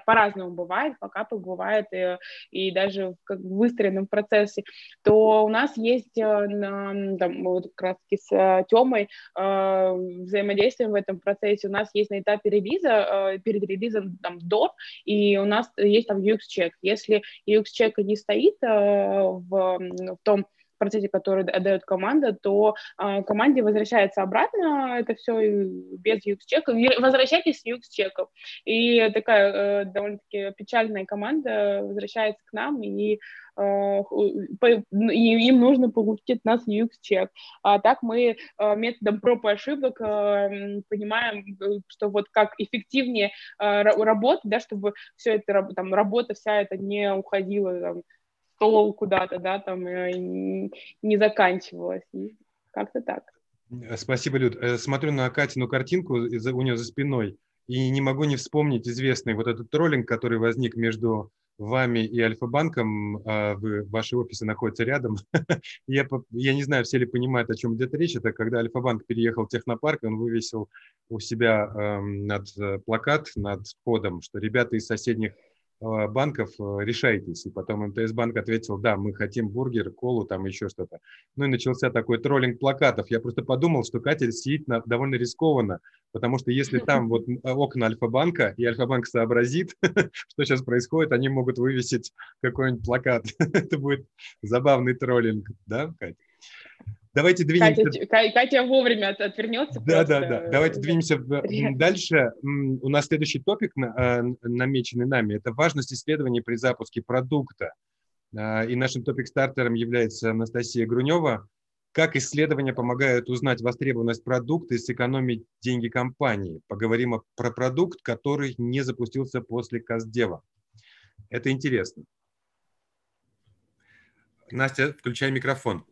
по-разному бывает, пока бывает и, э, и даже как в выстроенном процессе, то у нас есть, э, там, вот как раз с э, Темой взаимодействием в этом процессе, у нас есть на этапе релиза, перед релизом там до, и у нас есть там UX-чек. Если UX-чека не стоит в, в том процессе, который отдает команда, то э, команде возвращается обратно это все без UX-чеков. Возвращайтесь с UX-чеков. И такая э, довольно-таки печальная команда возвращается к нам, и э, и им нужно получить от нас UX-чек. А так мы э, методом проб и ошибок э, понимаем, что вот как эффективнее работать, да, чтобы все это, там, работа вся эта не уходила там, стол куда-то, да, там э, не заканчивалось. Как-то так. Спасибо, Люд. Э, смотрю на Катину картинку у нее за спиной и не могу не вспомнить известный вот этот троллинг, который возник между вами и Альфа-банком, а вы, ваши офисы находятся рядом. я, я не знаю, все ли понимают, о чем идет речь. Это когда Альфа-банк переехал в технопарк, он вывесил у себя э, над плакат, над входом, что ребята из соседних банков э, решайтесь. И потом МТС банк ответил, да, мы хотим бургер, колу, там еще что-то. Ну и начался такой троллинг плакатов. Я просто подумал, что Катя сидит на, довольно рискованно, Потому что если там вот окна Альфа-банка, и Альфа-банк сообразит, что сейчас происходит, они могут вывесить какой-нибудь плакат. Это будет забавный троллинг, да, Катя? Давайте двинемся. Катя, Катя вовремя отвернется. Да, да, да. Давайте двинемся дальше. У нас следующий топик, э, намеченный нами, это важность исследований при запуске продукта. А, и нашим топик-стартером является Анастасия Грунева. Как исследования помогают узнать востребованность продукта и сэкономить деньги компании? Поговорим про продукт, который не запустился после Каздева. Это интересно. Настя, включай микрофон.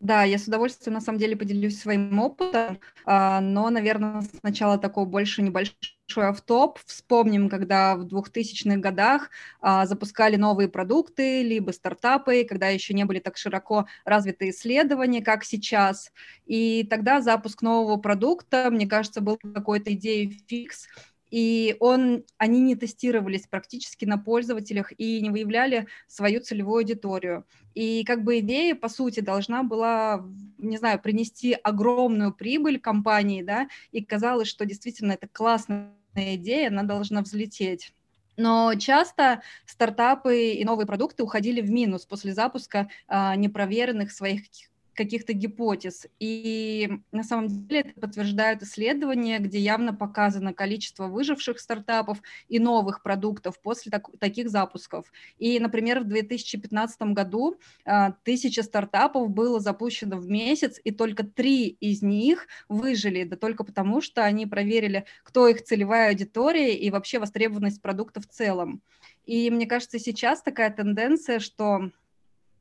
Да, я с удовольствием на самом деле поделюсь своим опытом, а, но, наверное, сначала такой больше небольшой автоп. Вспомним, когда в 2000-х годах а, запускали новые продукты, либо стартапы, когда еще не были так широко развиты исследования, как сейчас. И тогда запуск нового продукта, мне кажется, был какой-то идеей фикс, и он, они не тестировались практически на пользователях и не выявляли свою целевую аудиторию. И как бы идея, по сути, должна была, не знаю, принести огромную прибыль компании, да, и казалось, что действительно это классная идея, она должна взлететь. Но часто стартапы и новые продукты уходили в минус после запуска а, непроверенных своих каких-то гипотез. И на самом деле это подтверждают исследования, где явно показано количество выживших стартапов и новых продуктов после так, таких запусков. И, например, в 2015 году а, тысяча стартапов было запущено в месяц, и только три из них выжили, да только потому, что они проверили, кто их целевая аудитория и вообще востребованность продукта в целом. И мне кажется, сейчас такая тенденция, что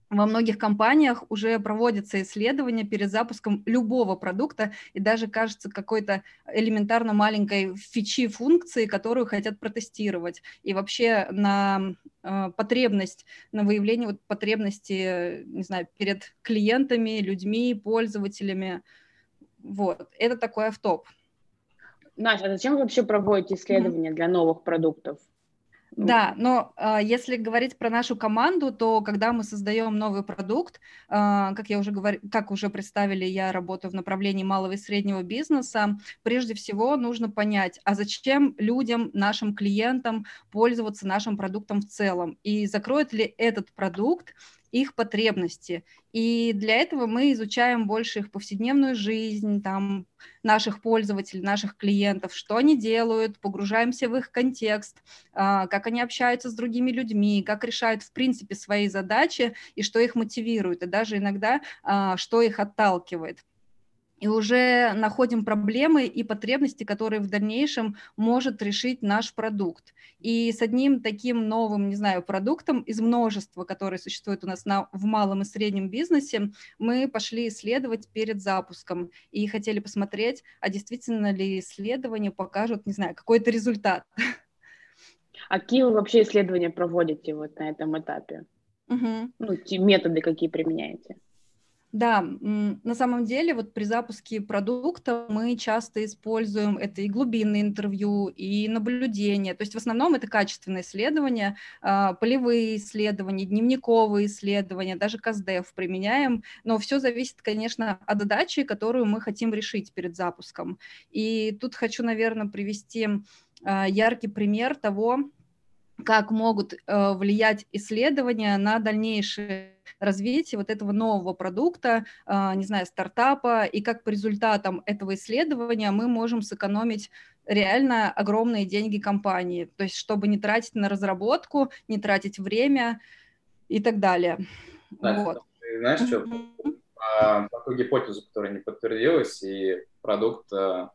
во многих компаниях уже проводятся исследования перед запуском любого продукта, и даже кажется какой-то элементарно маленькой фичи функции, которую хотят протестировать. И вообще на э, потребность, на выявление вот потребности, не знаю, перед клиентами, людьми, пользователями. Вот, это такой автоп. Настя, а зачем вы вообще проводите исследования mm-hmm. для новых продуктов? Да, но э, если говорить про нашу команду, то когда мы создаем новый продукт, э, как я уже говорю, как уже представили, я работаю в направлении малого и среднего бизнеса. Прежде всего нужно понять, а зачем людям, нашим клиентам пользоваться нашим продуктом в целом, и закроет ли этот продукт их потребности. И для этого мы изучаем больше их повседневную жизнь, там, наших пользователей, наших клиентов, что они делают, погружаемся в их контекст, а, как они общаются с другими людьми, как решают, в принципе, свои задачи и что их мотивирует, и даже иногда, а, что их отталкивает и уже находим проблемы и потребности, которые в дальнейшем может решить наш продукт. И с одним таким новым, не знаю, продуктом из множества, которые существуют у нас на, в малом и среднем бизнесе, мы пошли исследовать перед запуском и хотели посмотреть, а действительно ли исследования покажут, не знаю, какой-то результат. А какие вы вообще исследования проводите вот на этом этапе? Угу. Ну, те методы какие применяете? Да, на самом деле вот при запуске продукта мы часто используем это и глубинные интервью, и наблюдения. То есть в основном это качественные исследования, а, полевые исследования, дневниковые исследования, даже КАЗДЕФ применяем. Но все зависит, конечно, от задачи, которую мы хотим решить перед запуском. И тут хочу, наверное, привести а, яркий пример того, как могут э, влиять исследования на дальнейшее развитие вот этого нового продукта, э, не знаю, стартапа, и как по результатам этого исследования мы можем сэкономить реально огромные деньги компании, то есть чтобы не тратить на разработку, не тратить время и так далее. Да, вот. знаешь, что, по ту гипотезу, которая не подтвердилась, и продукт э,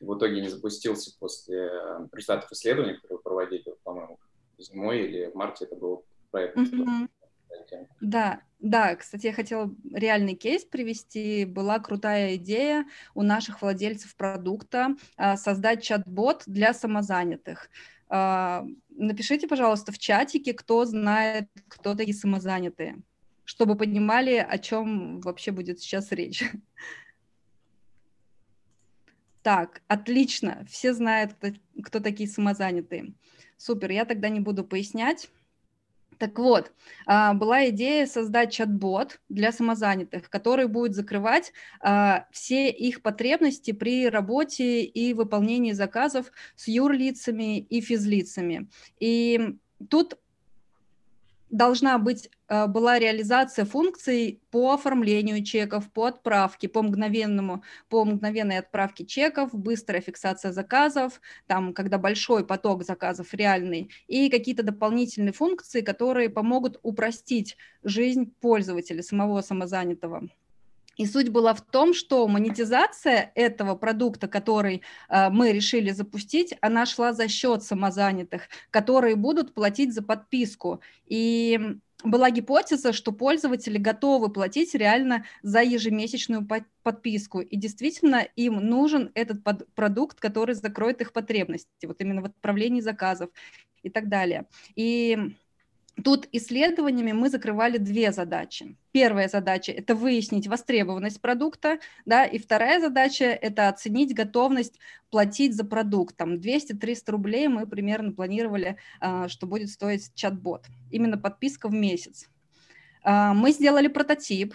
в итоге не запустился после результатов исследований, которые проводили, по-моему, зимой или в марте это был проект. Mm-hmm. Да, да, кстати, я хотела реальный кейс привести. Была крутая идея у наших владельцев продукта а, создать чат-бот для самозанятых. А, напишите, пожалуйста, в чатике, кто знает, кто такие самозанятые, чтобы понимали, о чем вообще будет сейчас речь. Так, отлично, все знают, кто, кто такие самозанятые. Супер, я тогда не буду пояснять. Так вот, а, была идея создать чат-бот для самозанятых, который будет закрывать а, все их потребности при работе и выполнении заказов с юрлицами и физлицами. И тут должна быть, была реализация функций по оформлению чеков, по отправке, по мгновенному, по мгновенной отправке чеков, быстрая фиксация заказов, там, когда большой поток заказов реальный, и какие-то дополнительные функции, которые помогут упростить жизнь пользователя, самого самозанятого. И суть была в том, что монетизация этого продукта, который э, мы решили запустить, она шла за счет самозанятых, которые будут платить за подписку. И была гипотеза, что пользователи готовы платить реально за ежемесячную подписку. И действительно им нужен этот продукт, который закроет их потребности, вот именно в отправлении заказов и так далее. И Тут исследованиями мы закрывали две задачи. Первая задача – это выяснить востребованность продукта, да, и вторая задача – это оценить готовность платить за продукт. Там 200-300 рублей мы примерно планировали, а, что будет стоить чат-бот. Именно подписка в месяц. А, мы сделали прототип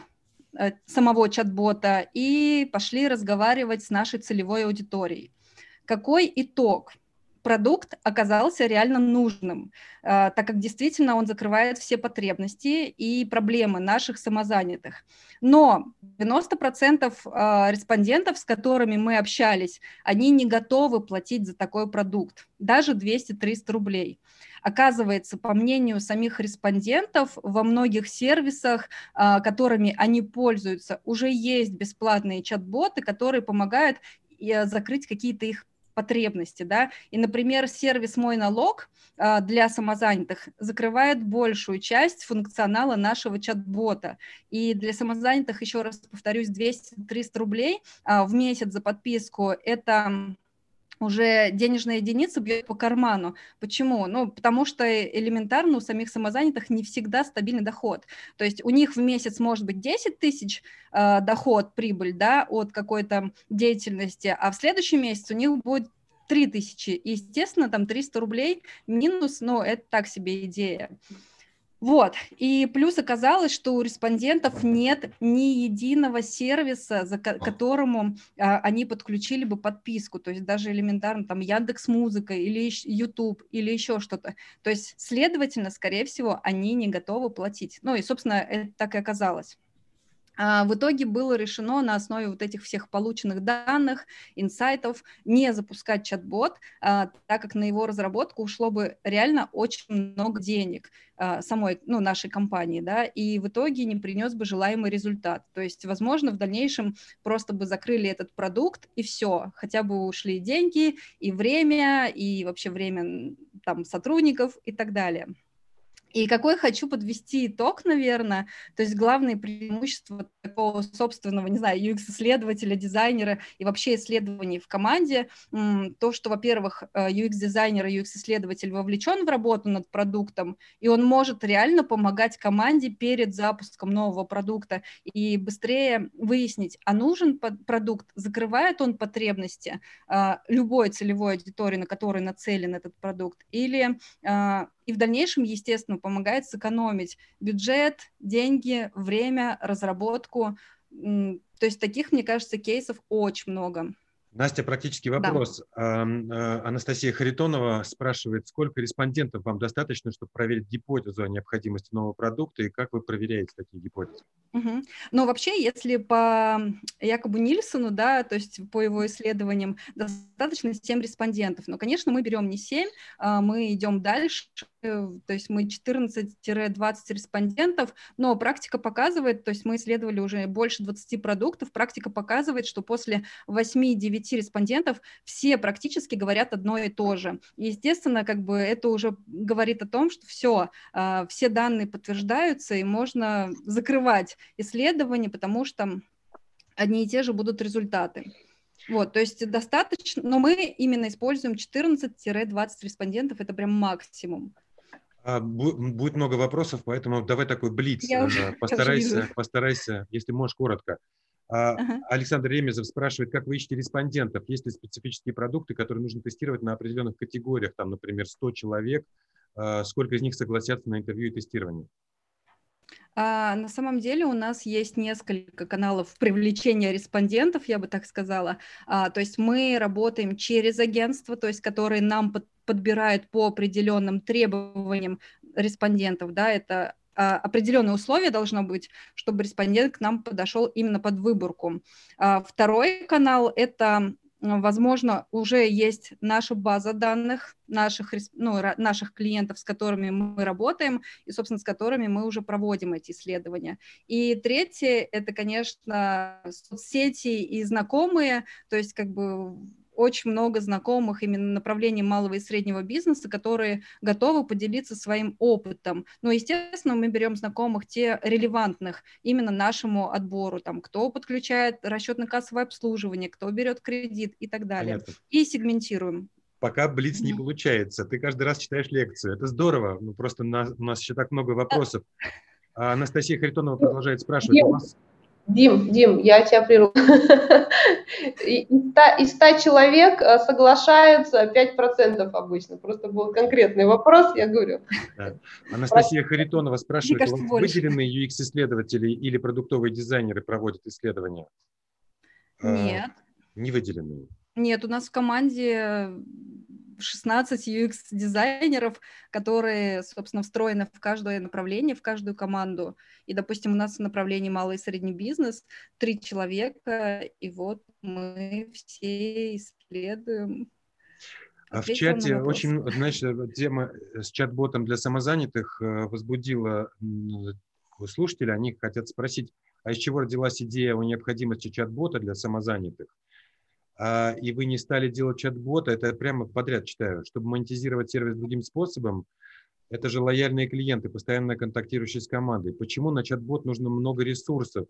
э, самого чат-бота и пошли разговаривать с нашей целевой аудиторией. Какой итог – продукт оказался реально нужным, а, так как действительно он закрывает все потребности и проблемы наших самозанятых. Но 90% а, респондентов, с которыми мы общались, они не готовы платить за такой продукт, даже 200-300 рублей. Оказывается, по мнению самих респондентов, во многих сервисах, а, которыми они пользуются, уже есть бесплатные чат-боты, которые помогают закрыть какие-то их потребности, да, и, например, сервис «Мой налог» а, для самозанятых закрывает большую часть функционала нашего чат-бота, и для самозанятых, еще раз повторюсь, 200-300 рублей а, в месяц за подписку – это уже денежная единица бьет по карману. Почему? Ну, потому что элементарно у самих самозанятых не всегда стабильный доход. То есть у них в месяц может быть 10 тысяч э, доход, прибыль, да, от какой-то деятельности, а в следующем месяце у них будет 3 тысячи. Естественно, там 300 рублей минус, но это так себе идея. Вот, и плюс оказалось, что у респондентов нет ни единого сервиса, за ко- которому а, они подключили бы подписку, то есть даже элементарно там Яндекс Музыка или YouTube или еще что-то. То есть, следовательно, скорее всего, они не готовы платить. Ну и, собственно, это так и оказалось. А, в итоге было решено на основе вот этих всех полученных данных, инсайтов, не запускать чат-бот, а, так как на его разработку ушло бы реально очень много денег а, самой, ну, нашей компании, да, и в итоге не принес бы желаемый результат. То есть, возможно, в дальнейшем просто бы закрыли этот продукт, и все, хотя бы ушли деньги, и время, и вообще время там сотрудников и так далее. И какой хочу подвести итог, наверное, то есть главное преимущество такого собственного, не знаю, UX-исследователя, дизайнера и вообще исследований в команде, то, что, во-первых, UX-дизайнер и UX-исследователь вовлечен в работу над продуктом, и он может реально помогать команде перед запуском нового продукта и быстрее выяснить, а нужен продукт, закрывает он потребности а, любой целевой аудитории, на которой нацелен этот продукт, или а, и в дальнейшем, естественно, помогает сэкономить бюджет, деньги, время, разработку. То есть таких, мне кажется, кейсов очень много. Настя, практически вопрос. Да. Анастасия Харитонова спрашивает, сколько респондентов вам достаточно, чтобы проверить гипотезу о необходимости нового продукта, и как вы проверяете такие гипотезы? Угу. Но вообще, если по Якобу Нильсону, да, то есть по его исследованиям, достаточно 7 респондентов. Но, конечно, мы берем не 7, а мы идем дальше, то есть мы 14-20 респондентов, но практика показывает, то есть мы исследовали уже больше 20 продуктов, практика показывает, что после 8-9 респондентов все практически говорят одно и то же. И, естественно, как бы это уже говорит о том, что все, а, все данные подтверждаются, и можно закрывать исследования, потому что одни и те же будут результаты. Вот, то есть достаточно, но мы именно используем 14-20 респондентов, это прям максимум. А, будет много вопросов, поэтому давай такой блиц. Я постарайся, я постарайся, если можешь, коротко. А, ага. Александр Ремезов спрашивает, как вы ищете респондентов? Есть ли специфические продукты, которые нужно тестировать на определенных категориях, там, например, 100 человек, сколько из них согласятся на интервью и тестирование? А, на самом деле у нас есть несколько каналов привлечения респондентов, я бы так сказала. А, то есть мы работаем через агентство, то есть которые нам под, подбирают по определенным требованиям респондентов, да, это а, определенные условия должно быть, чтобы респондент к нам подошел именно под выборку. А, второй канал – это возможно, уже есть наша база данных наших, ну, наших клиентов, с которыми мы работаем, и, собственно, с которыми мы уже проводим эти исследования. И третье – это, конечно, соцсети и знакомые, то есть как бы очень много знакомых именно направлений малого и среднего бизнеса, которые готовы поделиться своим опытом. Но, естественно, мы берем знакомых, те релевантных именно нашему отбору, там, кто подключает расчетно-кассовое обслуживание, кто берет кредит и так далее. Понятно. И сегментируем. Пока Блиц не получается. Ты каждый раз читаешь лекцию. Это здорово. Ну, просто на, у нас еще так много вопросов. А Анастасия Харитонова продолжает спрашивать. У вас Дим, Дим, я тебя прерву. Из 100 человек э, соглашаются 5% обычно. Просто был конкретный вопрос, я говорю. Да. Анастасия Харитонова спрашивает, кажется, выделенные UX-исследователи или продуктовые дизайнеры проводят исследования? А, Нет. Не выделенные? Нет, у нас в команде 16 UX-дизайнеров, которые, собственно, встроены в каждое направление, в каждую команду. И, допустим, у нас в направлении малый и средний бизнес три человека, и вот мы все исследуем. А в чате очень, знаешь, тема с чат-ботом для самозанятых э, возбудила слушателей. Они хотят спросить, а из чего родилась идея о необходимости чат-бота для самозанятых? А, и вы не стали делать чат-бота, это прямо подряд читаю, чтобы монетизировать сервис другим способом, это же лояльные клиенты, постоянно контактирующие с командой. Почему на чат-бот нужно много ресурсов?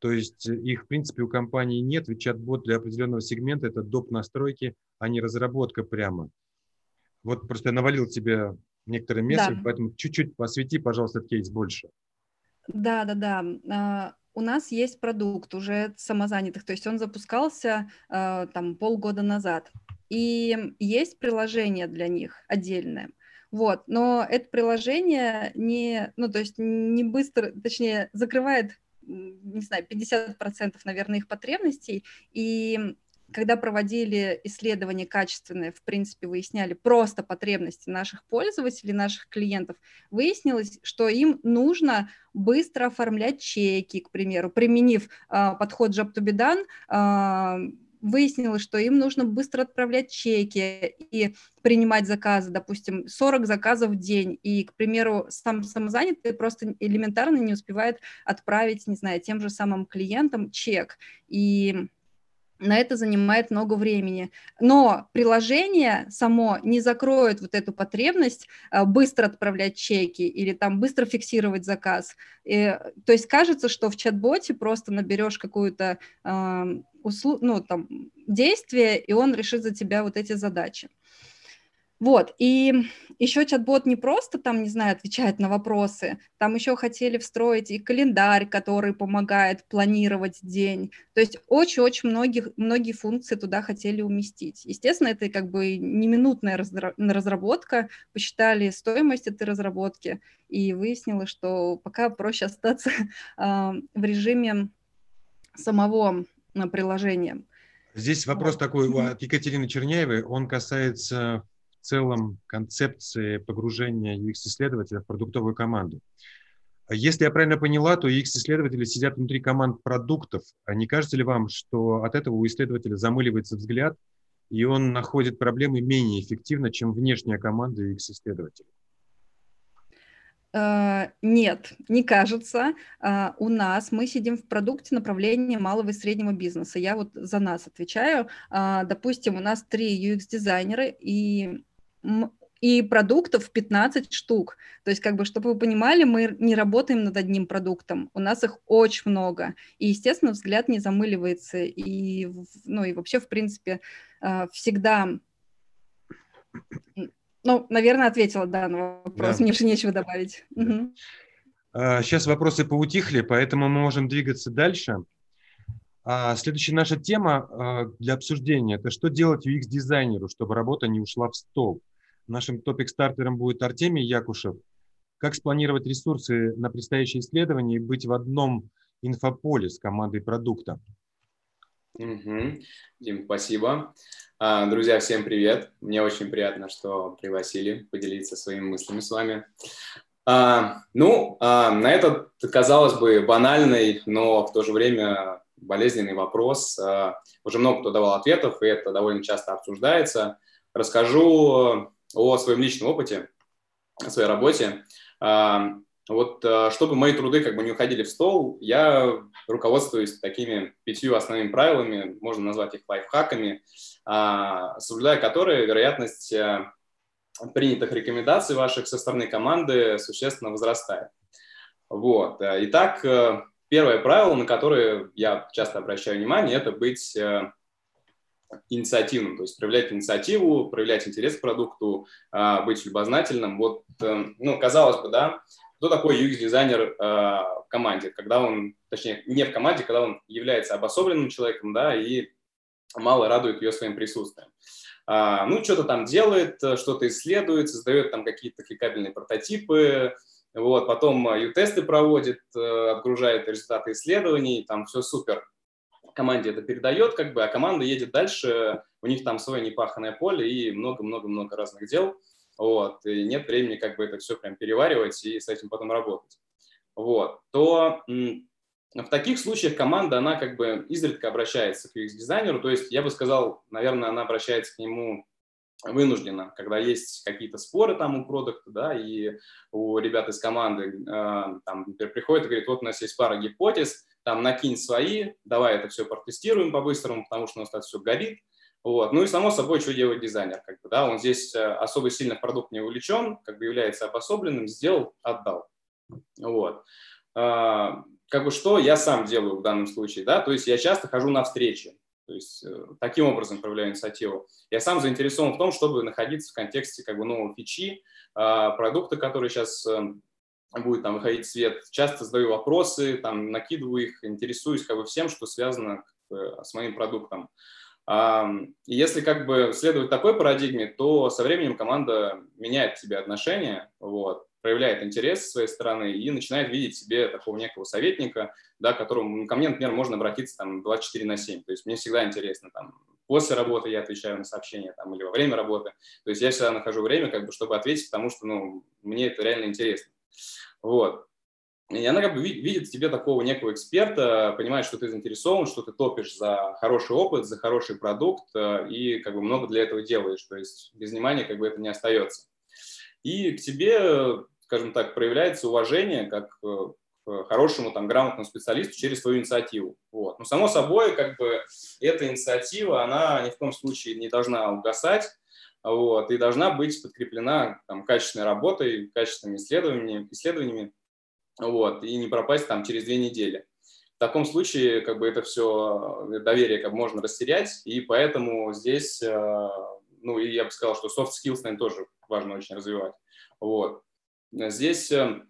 То есть их, в принципе, у компании нет, ведь чат-бот для определенного сегмента – это доп. настройки, а не разработка прямо. Вот просто я навалил тебе некоторые места, да. поэтому чуть-чуть посвяти, пожалуйста, этот кейс больше. Да, да, да. У нас есть продукт уже самозанятых, то есть он запускался э, там полгода назад, и есть приложение для них отдельное. Вот, но это приложение не, ну, то есть не быстро, точнее, закрывает, не знаю, 50%, наверное, их потребностей, и когда проводили исследования качественные, в принципе, выясняли просто потребности наших пользователей, наших клиентов, выяснилось, что им нужно быстро оформлять чеки, к примеру, применив э, подход Job to be done, э, выяснилось, что им нужно быстро отправлять чеки и принимать заказы, допустим, 40 заказов в день, и, к примеру, сам самозанятый просто элементарно не успевает отправить, не знаю, тем же самым клиентам чек, и на это занимает много времени. Но приложение само не закроет вот эту потребность а, быстро отправлять чеки или там быстро фиксировать заказ. И, то есть кажется, что в чат-боте просто наберешь какую-то э, услу- ну, там, действие, и он решит за тебя вот эти задачи. Вот, и еще чат-бот не просто там, не знаю, отвечает на вопросы, там еще хотели встроить и календарь, который помогает планировать день. То есть очень-очень многих, многие функции туда хотели уместить. Естественно, это как бы не минутная разработка, посчитали стоимость этой разработки и выяснилось, что пока проще остаться в режиме самого приложения. Здесь вопрос такой от Екатерины Черняевой, он касается целом концепции погружения UX-исследователя в продуктовую команду. Если я правильно поняла, то UX-исследователи сидят внутри команд продуктов. А не кажется ли вам, что от этого у исследователя замыливается взгляд, и он находит проблемы менее эффективно, чем внешняя команда UX-исследователей? Uh, нет, не кажется. Uh, у нас мы сидим в продукте направления малого и среднего бизнеса. Я вот за нас отвечаю. Uh, допустим, у нас три UX-дизайнера, и и продуктов 15 штук. То есть, как бы, чтобы вы понимали, мы не работаем над одним продуктом, у нас их очень много. И, естественно, взгляд не замыливается. И, ну, и вообще, в принципе, а, всегда... Ну, наверное, ответила да, на вопрос, да. мне же нечего добавить. Да. Сейчас вопросы поутихли, поэтому мы можем двигаться дальше. А следующая наша тема а, для обсуждения – это что делать UX-дизайнеру, чтобы работа не ушла в стол. Нашим топик-стартером будет Артемий Якушев. Как спланировать ресурсы на предстоящее исследование и быть в одном инфополе с командой продукта? Угу. Дим, спасибо. А, друзья, всем привет. Мне очень приятно, что пригласили поделиться своими мыслями с вами. А, ну, а, на этот, казалось бы, банальный, но в то же время болезненный вопрос. Уже много кто давал ответов, и это довольно часто обсуждается. Расскажу о своем личном опыте, о своей работе. А, вот а, чтобы мои труды как бы не уходили в стол, я руководствуюсь такими пятью основными правилами, можно назвать их лайфхаками, а, соблюдая которые вероятность принятых рекомендаций ваших со стороны команды существенно возрастает. Вот. Итак, э, первое правило, на которое я часто обращаю внимание, это быть э, инициативным, то есть проявлять инициативу, проявлять интерес к продукту, быть любознательным. Вот, э, ну, казалось бы, да, кто такой UX-дизайнер э, в команде, когда он, точнее, не в команде, когда он является обособленным человеком, да, и мало радует ее своим присутствием. А, ну, что-то там делает, что-то исследует, создает там какие-то кликабельные прототипы, вот, потом ю-тесты проводит, э, отгружает результаты исследований, там все супер. Команде это передает, как бы, а команда едет дальше, у них там свое непаханное поле и много-много-много разных дел вот, и нет времени как бы это все прям переваривать и с этим потом работать, вот, то в таких случаях команда, она как бы изредка обращается к UX-дизайнеру, то есть я бы сказал, наверное, она обращается к нему вынуждена, когда есть какие-то споры там у продукта, да, и у ребят из команды э, там, например, приходит и говорит, вот у нас есть пара гипотез, там накинь свои, давай это все протестируем по-быстрому, потому что у нас это все горит, вот. Ну и само собой, что делает дизайнер? Как бы, да? Он здесь э, особо сильно в продукт не увлечен, как бы является обособленным, сделал, отдал. Вот. А, как бы что я сам делаю в данном случае, да, то есть я часто хожу на встречи, то есть э, таким образом проявляю инициативу. Я сам заинтересован в том, чтобы находиться в контексте как бы нового фичи, а, продукта, который сейчас э, будет там выходить свет. Часто задаю вопросы, там накидываю их, интересуюсь как бы всем, что связано с моим продуктом. Если как бы следовать такой парадигме, то со временем команда меняет к себе отношения, вот, проявляет интерес с своей стороны и начинает видеть себе такого некого советника, да, которому ко мне, например, можно обратиться там 24 на 7. То есть мне всегда интересно там после работы я отвечаю на сообщения там, или во время работы. То есть я всегда нахожу время, как бы, чтобы ответить, потому что ну, мне это реально интересно. Вот. И она как бы видит в тебе такого некого эксперта, понимает, что ты заинтересован, что ты топишь за хороший опыт, за хороший продукт э, и как бы много для этого делаешь. То есть без внимания как бы это не остается. И к тебе, скажем так, проявляется уважение как э, к хорошему, там, грамотному специалисту через свою инициативу. Вот. Но, само собой, как бы эта инициатива, она ни в коем случае не должна угасать, вот, и должна быть подкреплена там, качественной работой, качественными исследованиями, исследованиями вот, и не пропасть там через две недели. В таком случае, как бы это все э, доверие как бы можно растерять, и поэтому здесь, э, ну, и я бы сказал, что soft skills, наверное, тоже важно очень развивать. Вот. Здесь, э,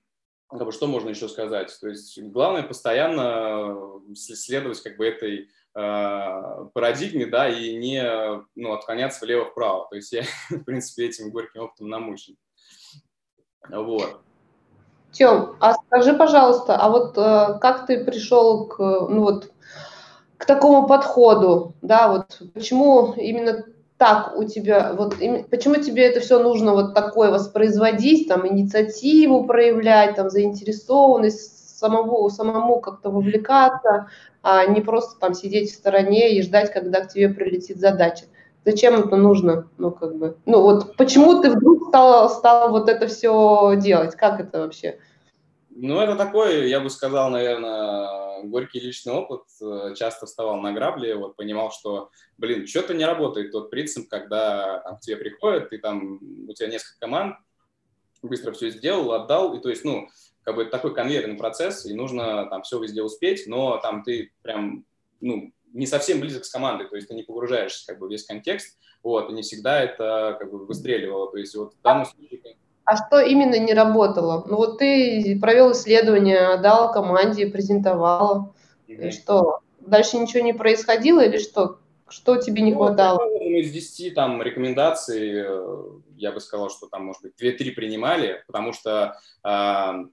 как бы, что можно еще сказать? То есть главное постоянно следовать как бы этой парадигме, да, и не ну, отклоняться влево-вправо. То есть я, в принципе, этим горьким опытом намучен. Вот. Тем, а скажи, пожалуйста, а вот э, как ты пришел к, ну вот, к такому подходу, да, вот почему именно так у тебя, вот им, почему тебе это все нужно вот такое воспроизводить, там, инициативу проявлять, там, заинтересованность, самому, самому как-то вовлекаться, а не просто там сидеть в стороне и ждать, когда к тебе прилетит задача. Зачем это нужно? Ну, как бы, ну вот почему ты вдруг стал, стал вот это все делать? Как это вообще? Ну, это такой, я бы сказал, наверное, горький личный опыт. Часто вставал на грабли, вот понимал, что, блин, что-то не работает тот принцип, когда там, к тебе приходят, ты там, у тебя несколько команд, быстро все сделал, отдал, и то есть, ну, как бы такой конвейерный процесс, и нужно там все везде успеть, но там ты прям, ну, не совсем близок с командой, то есть ты не погружаешься как бы весь контекст, вот, и не всегда это как бы выстреливало, то есть вот в данном случае... А что именно не работало? Ну вот ты провел исследование, дал команде, презентовал, mm-hmm. и что? Дальше ничего не происходило или что? Что тебе не ну, хватало? Ну, из 10 там рекомендаций, э, я бы сказал, что там, может быть, 2-3 принимали, потому что э,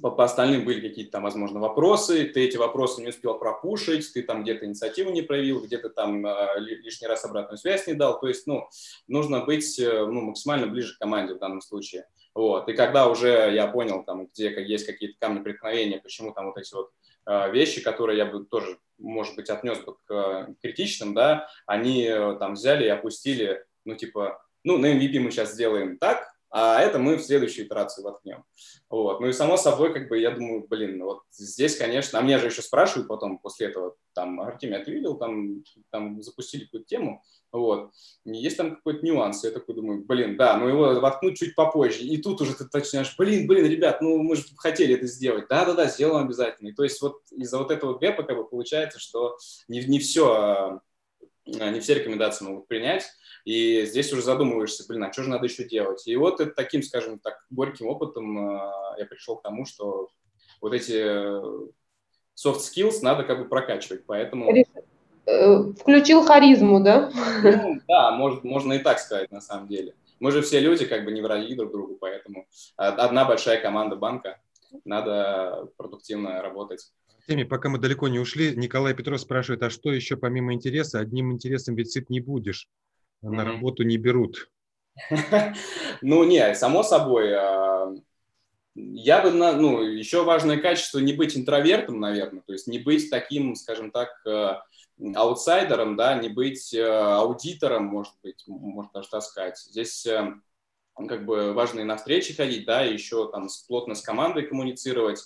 по, по остальным были какие-то там, возможно, вопросы, ты эти вопросы не успел пропушить, ты там где-то инициативу не проявил, где-то там э, лишний раз обратную связь не дал, то есть, ну, нужно быть э, ну, максимально ближе к команде в данном случае. Вот. И когда уже я понял, там, где есть какие-то камни преткновения, почему там вот эти вот э, вещи, которые я бы тоже, может быть, отнес бы к э, критичным, да, они э, там взяли и опустили, ну, типа, ну, на MVP мы сейчас сделаем так, а это мы в следующую итерацию воткнем. Вот. Ну и само собой, как бы я думаю, блин, вот здесь, конечно, а меня же еще спрашивают потом после этого, там, Артемий, а ты видел, там, там запустили какую-то тему, вот, есть там какой-то нюанс, я такой думаю, блин, да, ну его воткнуть чуть попозже, и тут уже ты начинаешь, блин, блин, ребят, ну мы же хотели это сделать, да-да-да, сделаем обязательно, и то есть вот из-за вот этого гэпа как бы получается, что не, не все, а, не все рекомендации могут принять, и здесь уже задумываешься, блин, а что же надо еще делать? И вот это таким, скажем так, горьким опытом э, я пришел к тому, что вот эти soft skills надо как бы прокачивать, поэтому... Э, включил харизму, да? Ну, да, может, можно и так сказать на самом деле. Мы же все люди, как бы не враги друг другу, поэтому одна большая команда банка, надо продуктивно работать. Теме, пока мы далеко не ушли, Николай Петров спрашивает, а что еще помимо интереса? Одним интересом ведь сыт не будешь на работу не берут? Ну, не, само собой. А, я бы, ну, еще важное качество не быть интровертом, наверное, то есть не быть таким, скажем так, э, аутсайдером, да, не быть э, аудитором, может быть, можно даже так сказать. Здесь э, как бы важно и на встречи ходить, да, и еще там плотно с командой коммуницировать,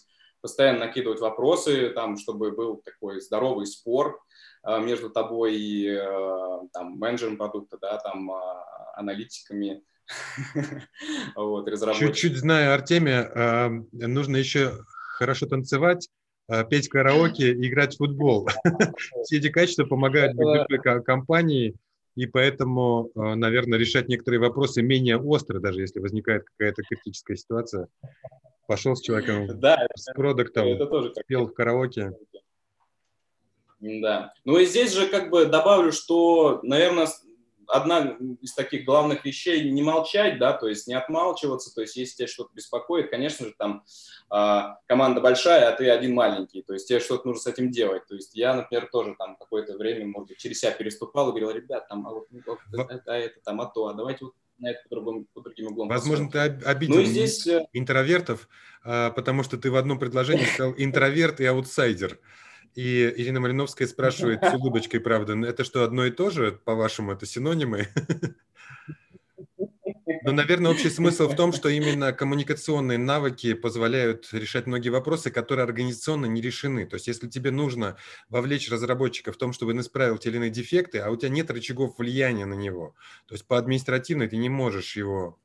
постоянно накидывать вопросы, там, чтобы был такой здоровый спор, а, между тобой и э, там, менеджером продукта, да, там, а, аналитиками, вот, разработчиками. Чуть-чуть знаю Артемия, а, нужно еще хорошо танцевать, петь караоке и играть в футбол. Все эти качества помогают компании, и поэтому, наверное, решать некоторые вопросы менее остро, даже если возникает какая-то критическая ситуация. Пошел с человеком, да, с продуктом, это тоже пел в караоке. Да. Ну и здесь же как бы добавлю, что, наверное, одна из таких главных вещей не молчать, да, то есть не отмалчиваться, то есть если тебя что-то беспокоит, конечно же, там э, команда большая, а ты один маленький, то есть тебе что-то нужно с этим делать. То есть я, например, тоже там какое-то время, может быть, через себя переступал и говорил, ребят, там, а вот, ну, это, а это, там, а то, а давайте вот на это по, другим, по другим углом. Возможно, посмотрим. ты обидел ну, здесь... Э, интровертов, а, потому что ты в одном предложении сказал интроверт и аутсайдер. И Ирина Малиновская спрашивает с улыбочкой, правда, это что, одно и то же, по-вашему, это синонимы? Но, наверное, общий смысл в том, что именно коммуникационные навыки позволяют решать многие вопросы, которые организационно не решены. То есть, если тебе нужно вовлечь разработчика в том, чтобы он исправил те или иные дефекты, а у тебя нет рычагов влияния на него, то есть по административной ты не можешь его,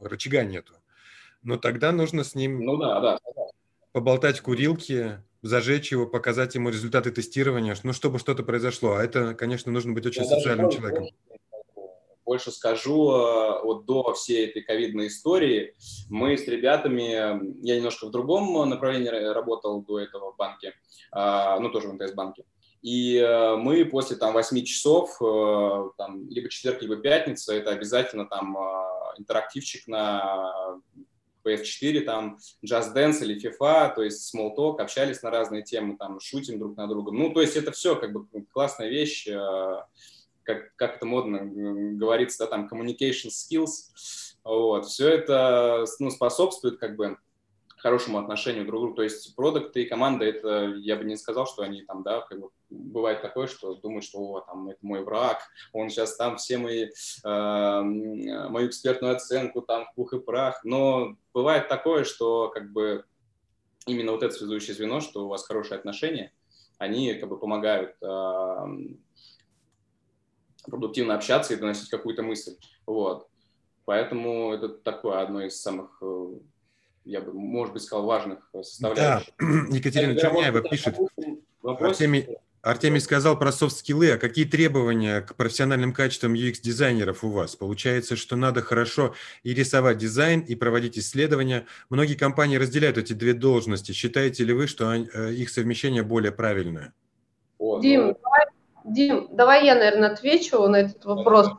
рычага нету, но тогда нужно с ним ну, да, да, поболтать в курилке, зажечь его, показать ему результаты тестирования, ну, чтобы что-то произошло. А это, конечно, нужно быть очень Я социальным человеком. Больше, скажу, э, вот до всей этой ковидной истории мы с ребятами, я немножко в другом направлении работал до этого в банке, а, ну, тоже в МТС-банке, и э, мы после там 8 часов, э, там, либо четверг, либо пятница, это обязательно там интерактивчик на PS4, там, Just Dance или FIFA, то есть Small Talk, общались на разные темы, там, шутим друг на друга. Ну, то есть это все как бы классная вещь, как, как это модно говорится, да, там, communication skills, вот, все это, ну, способствует как бы хорошему отношению друг к другу. То есть продукты и команда, это, я бы не сказал, что они там, да, как бы, бывает такое, что думают, что, о, там, это мой враг, он сейчас там все мои, э, мою экспертную оценку там в пух и прах. Но бывает такое, что, как бы, именно вот это связующее звено, что у вас хорошие отношения, они, как бы, помогают э, продуктивно общаться и доносить какую-то мысль. Вот. Поэтому это такое одно из самых э, я бы, может быть, сказал, важных э, составляющих. Да, Екатерина Черняева пишет, Артемий, Артемий сказал про софт-скиллы, а какие требования к профессиональным качествам UX-дизайнеров у вас? Получается, что надо хорошо и рисовать дизайн, и проводить исследования. Многие компании разделяют эти две должности. Считаете ли вы, что э, их совмещение более правильное? О, Дим, ну... Дим, давай я, наверное, отвечу на этот вопрос,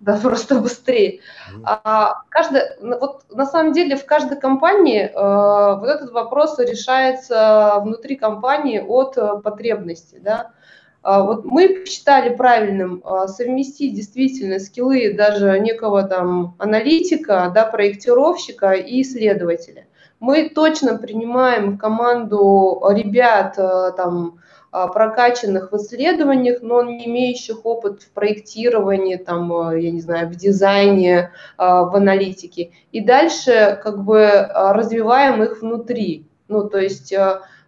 да, просто быстрее. А, каждая, вот на самом деле в каждой компании э, вот этот вопрос решается внутри компании от э, потребностей, да. А, вот мы считали правильным а, совместить действительно скиллы даже некого там аналитика, да, проектировщика и исследователя. Мы точно принимаем в команду ребят э, там прокачанных в исследованиях, но не имеющих опыт в проектировании, там, э, я не знаю, в дизайне, в аналитике. И дальше как бы развиваем их внутри. Ну, то есть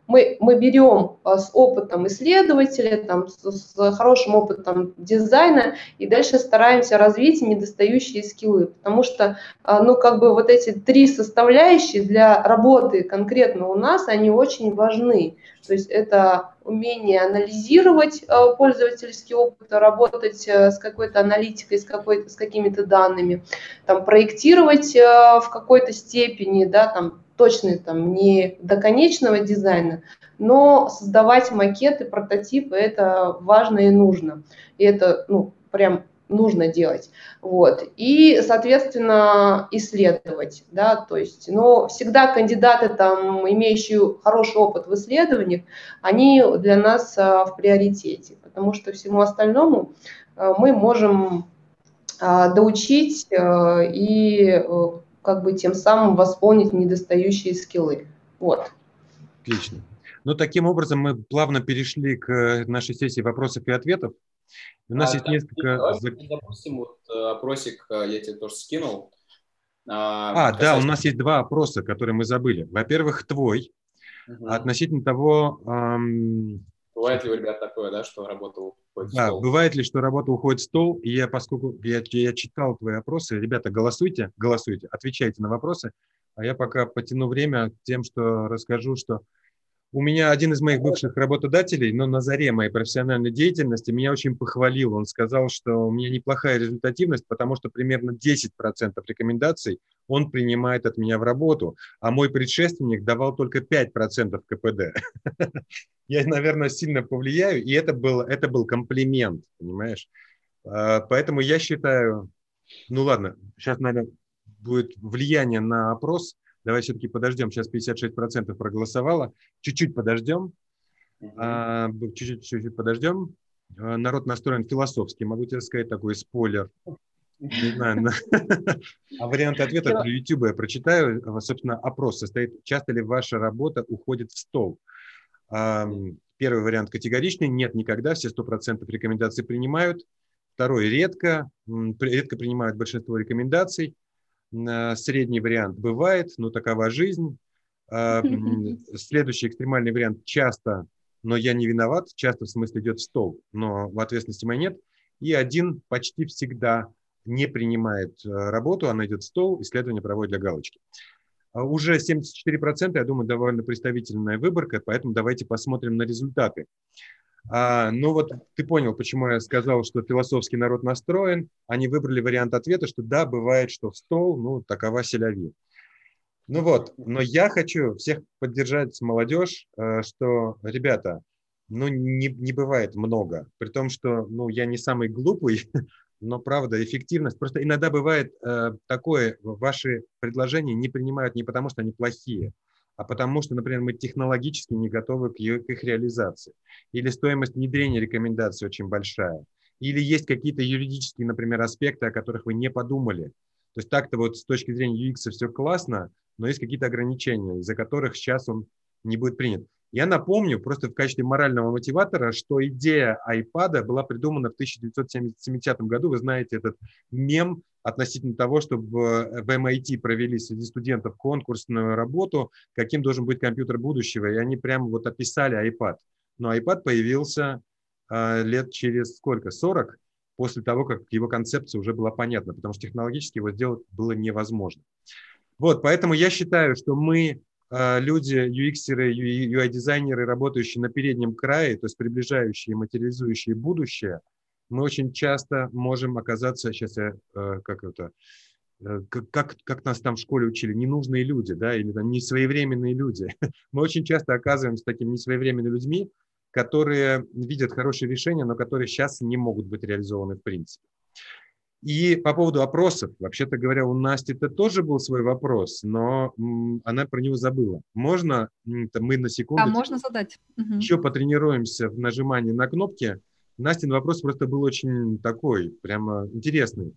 мы, мы берем а, с опытом исследователя, там, с, с хорошим опытом дизайна, и дальше стараемся развить недостающие скиллы, потому что, а, ну, как бы вот эти три составляющие для работы конкретно у нас, они очень важны. То есть это умение анализировать а, пользовательский опыт, работать с какой-то аналитикой, с, какой-то, с какими-то данными, там, проектировать в какой-то степени, да, там, точно там не до конечного дизайна, но создавать макеты, прототипы это важно и нужно. И это ну, прям нужно делать. Вот. И, соответственно, исследовать. Да, то есть, но всегда кандидаты, там, имеющие хороший опыт в исследованиях, они для нас а, в приоритете, потому что всему остальному а, мы можем а, доучить и как бы тем самым восполнить недостающие скиллы. Вот. Отлично. Ну, таким образом, мы плавно перешли к э, нашей сессии вопросов и ответов. У нас а, есть несколько... Допустим, вот э, опросик э, я тебе тоже скинул. А, а да, у нас есть два опроса, которые мы забыли. Во-первых, твой, угу. относительно того, эм, Бывает ли у ребят такое, да, что работа уходит да, в стол? бывает ли, что работа уходит в стол, и я, поскольку я, я читал твои опросы, ребята, голосуйте, голосуйте, отвечайте на вопросы, а я пока потяну время тем, что расскажу, что у меня один из моих бывших работодателей, но на заре моей профессиональной деятельности, меня очень похвалил. Он сказал, что у меня неплохая результативность, потому что примерно 10% рекомендаций он принимает от меня в работу, а мой предшественник давал только 5% КПД. Я, наверное, сильно повлияю, и это был, это был комплимент, понимаешь? А, поэтому я считаю, ну ладно, сейчас, наверное, будет влияние на опрос – Давай все-таки подождем. Сейчас 56% проголосовало. Чуть-чуть подождем. А, чуть-чуть, подождем. А, народ настроен философски, могу тебе сказать, такой спойлер. Не знаю. А варианты ответа для YouTube я прочитаю. Собственно, опрос состоит, часто ли ваша работа уходит в стол. Первый вариант категоричный, нет никогда, все 100% рекомендаций принимают. Второй редко, редко принимают большинство рекомендаций. Средний вариант бывает, но такова жизнь. А, следующий экстремальный вариант часто, но я не виноват, часто в смысле идет в стол, но в ответственности моей нет. И один почти всегда не принимает э, работу, она идет в стол, исследование проводит для галочки. А уже 74%, я думаю, довольно представительная выборка, поэтому давайте посмотрим на результаты. А, ну вот ты понял, почему я сказал, что философский народ настроен. Они выбрали вариант ответа, что да, бывает, что в стол, ну, такова селяви. Ну вот, но я хочу всех поддержать молодежь, э, что, ребята, ну, не, не бывает много. При том, что, ну, я не самый глупый, но, правда, эффективность. Просто иногда бывает э, такое, ваши предложения не принимают не потому, что они плохие, а потому что, например, мы технологически не готовы к их реализации. Или стоимость внедрения рекомендаций очень большая. Или есть какие-то юридические, например, аспекты, о которых вы не подумали. То есть так-то вот с точки зрения UX все классно, но есть какие-то ограничения, из-за которых сейчас он не будет принят. Я напомню просто в качестве морального мотиватора, что идея iPad была придумана в 1970 году. Вы знаете этот мем относительно того, чтобы в MIT провели среди студентов конкурсную работу, каким должен быть компьютер будущего. И они прямо вот описали iPad. Но iPad появился э, лет через сколько? 40? После того, как его концепция уже была понятна, потому что технологически его сделать было невозможно. Вот, поэтому я считаю, что мы а, люди, UX-еры, UI-дизайнеры, работающие на переднем крае, то есть приближающие, материализующие будущее, мы очень часто можем оказаться, сейчас я, э, как это, э, как, как нас там в школе учили, ненужные люди, да, или там несвоевременные люди. Мы очень часто оказываемся такими несвоевременными людьми, которые видят хорошие решения, но которые сейчас не могут быть реализованы в принципе. И по поводу опросов, вообще-то говоря, у Насти это тоже был свой вопрос, но она про него забыла. Можно мы на секунду... А можно задать. Еще потренируемся в нажимании на кнопки. Настин вопрос просто был очень такой, прямо интересный.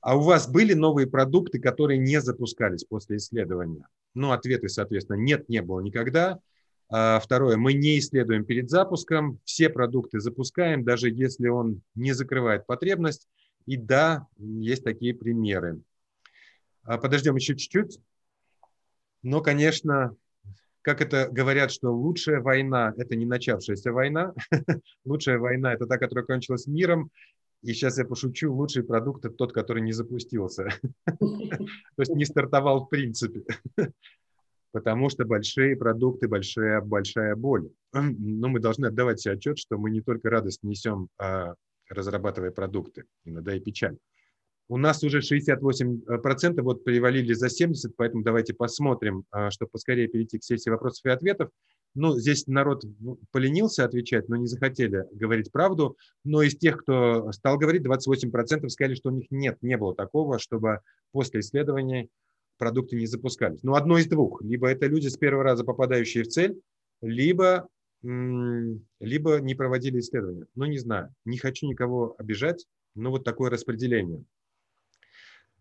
А у вас были новые продукты, которые не запускались после исследования? Ну, ответы, соответственно, нет, не было никогда. А второе, мы не исследуем перед запуском, все продукты запускаем, даже если он не закрывает потребность. И да, есть такие примеры. А подождем еще чуть-чуть. Но, конечно, как это говорят, что лучшая война – это не начавшаяся война. лучшая война – это та, которая кончилась миром. И сейчас я пошучу, лучший продукт – это тот, который не запустился. То есть не стартовал в принципе. Потому что большие продукты, большая, большая боль. Но мы должны отдавать себе отчет, что мы не только радость несем, а разрабатывая продукты, иногда и печаль. У нас уже 68% вот перевалили за 70, поэтому давайте посмотрим, а, чтобы поскорее перейти к сессии вопросов и ответов. Ну, здесь народ поленился отвечать, но не захотели говорить правду. Но из тех, кто стал говорить, 28% сказали, что у них нет, не было такого, чтобы после исследования продукты не запускались. Ну, одно из двух. Либо это люди с первого раза попадающие в цель, либо либо не проводили исследования. Ну, не знаю, не хочу никого обижать, но вот такое распределение.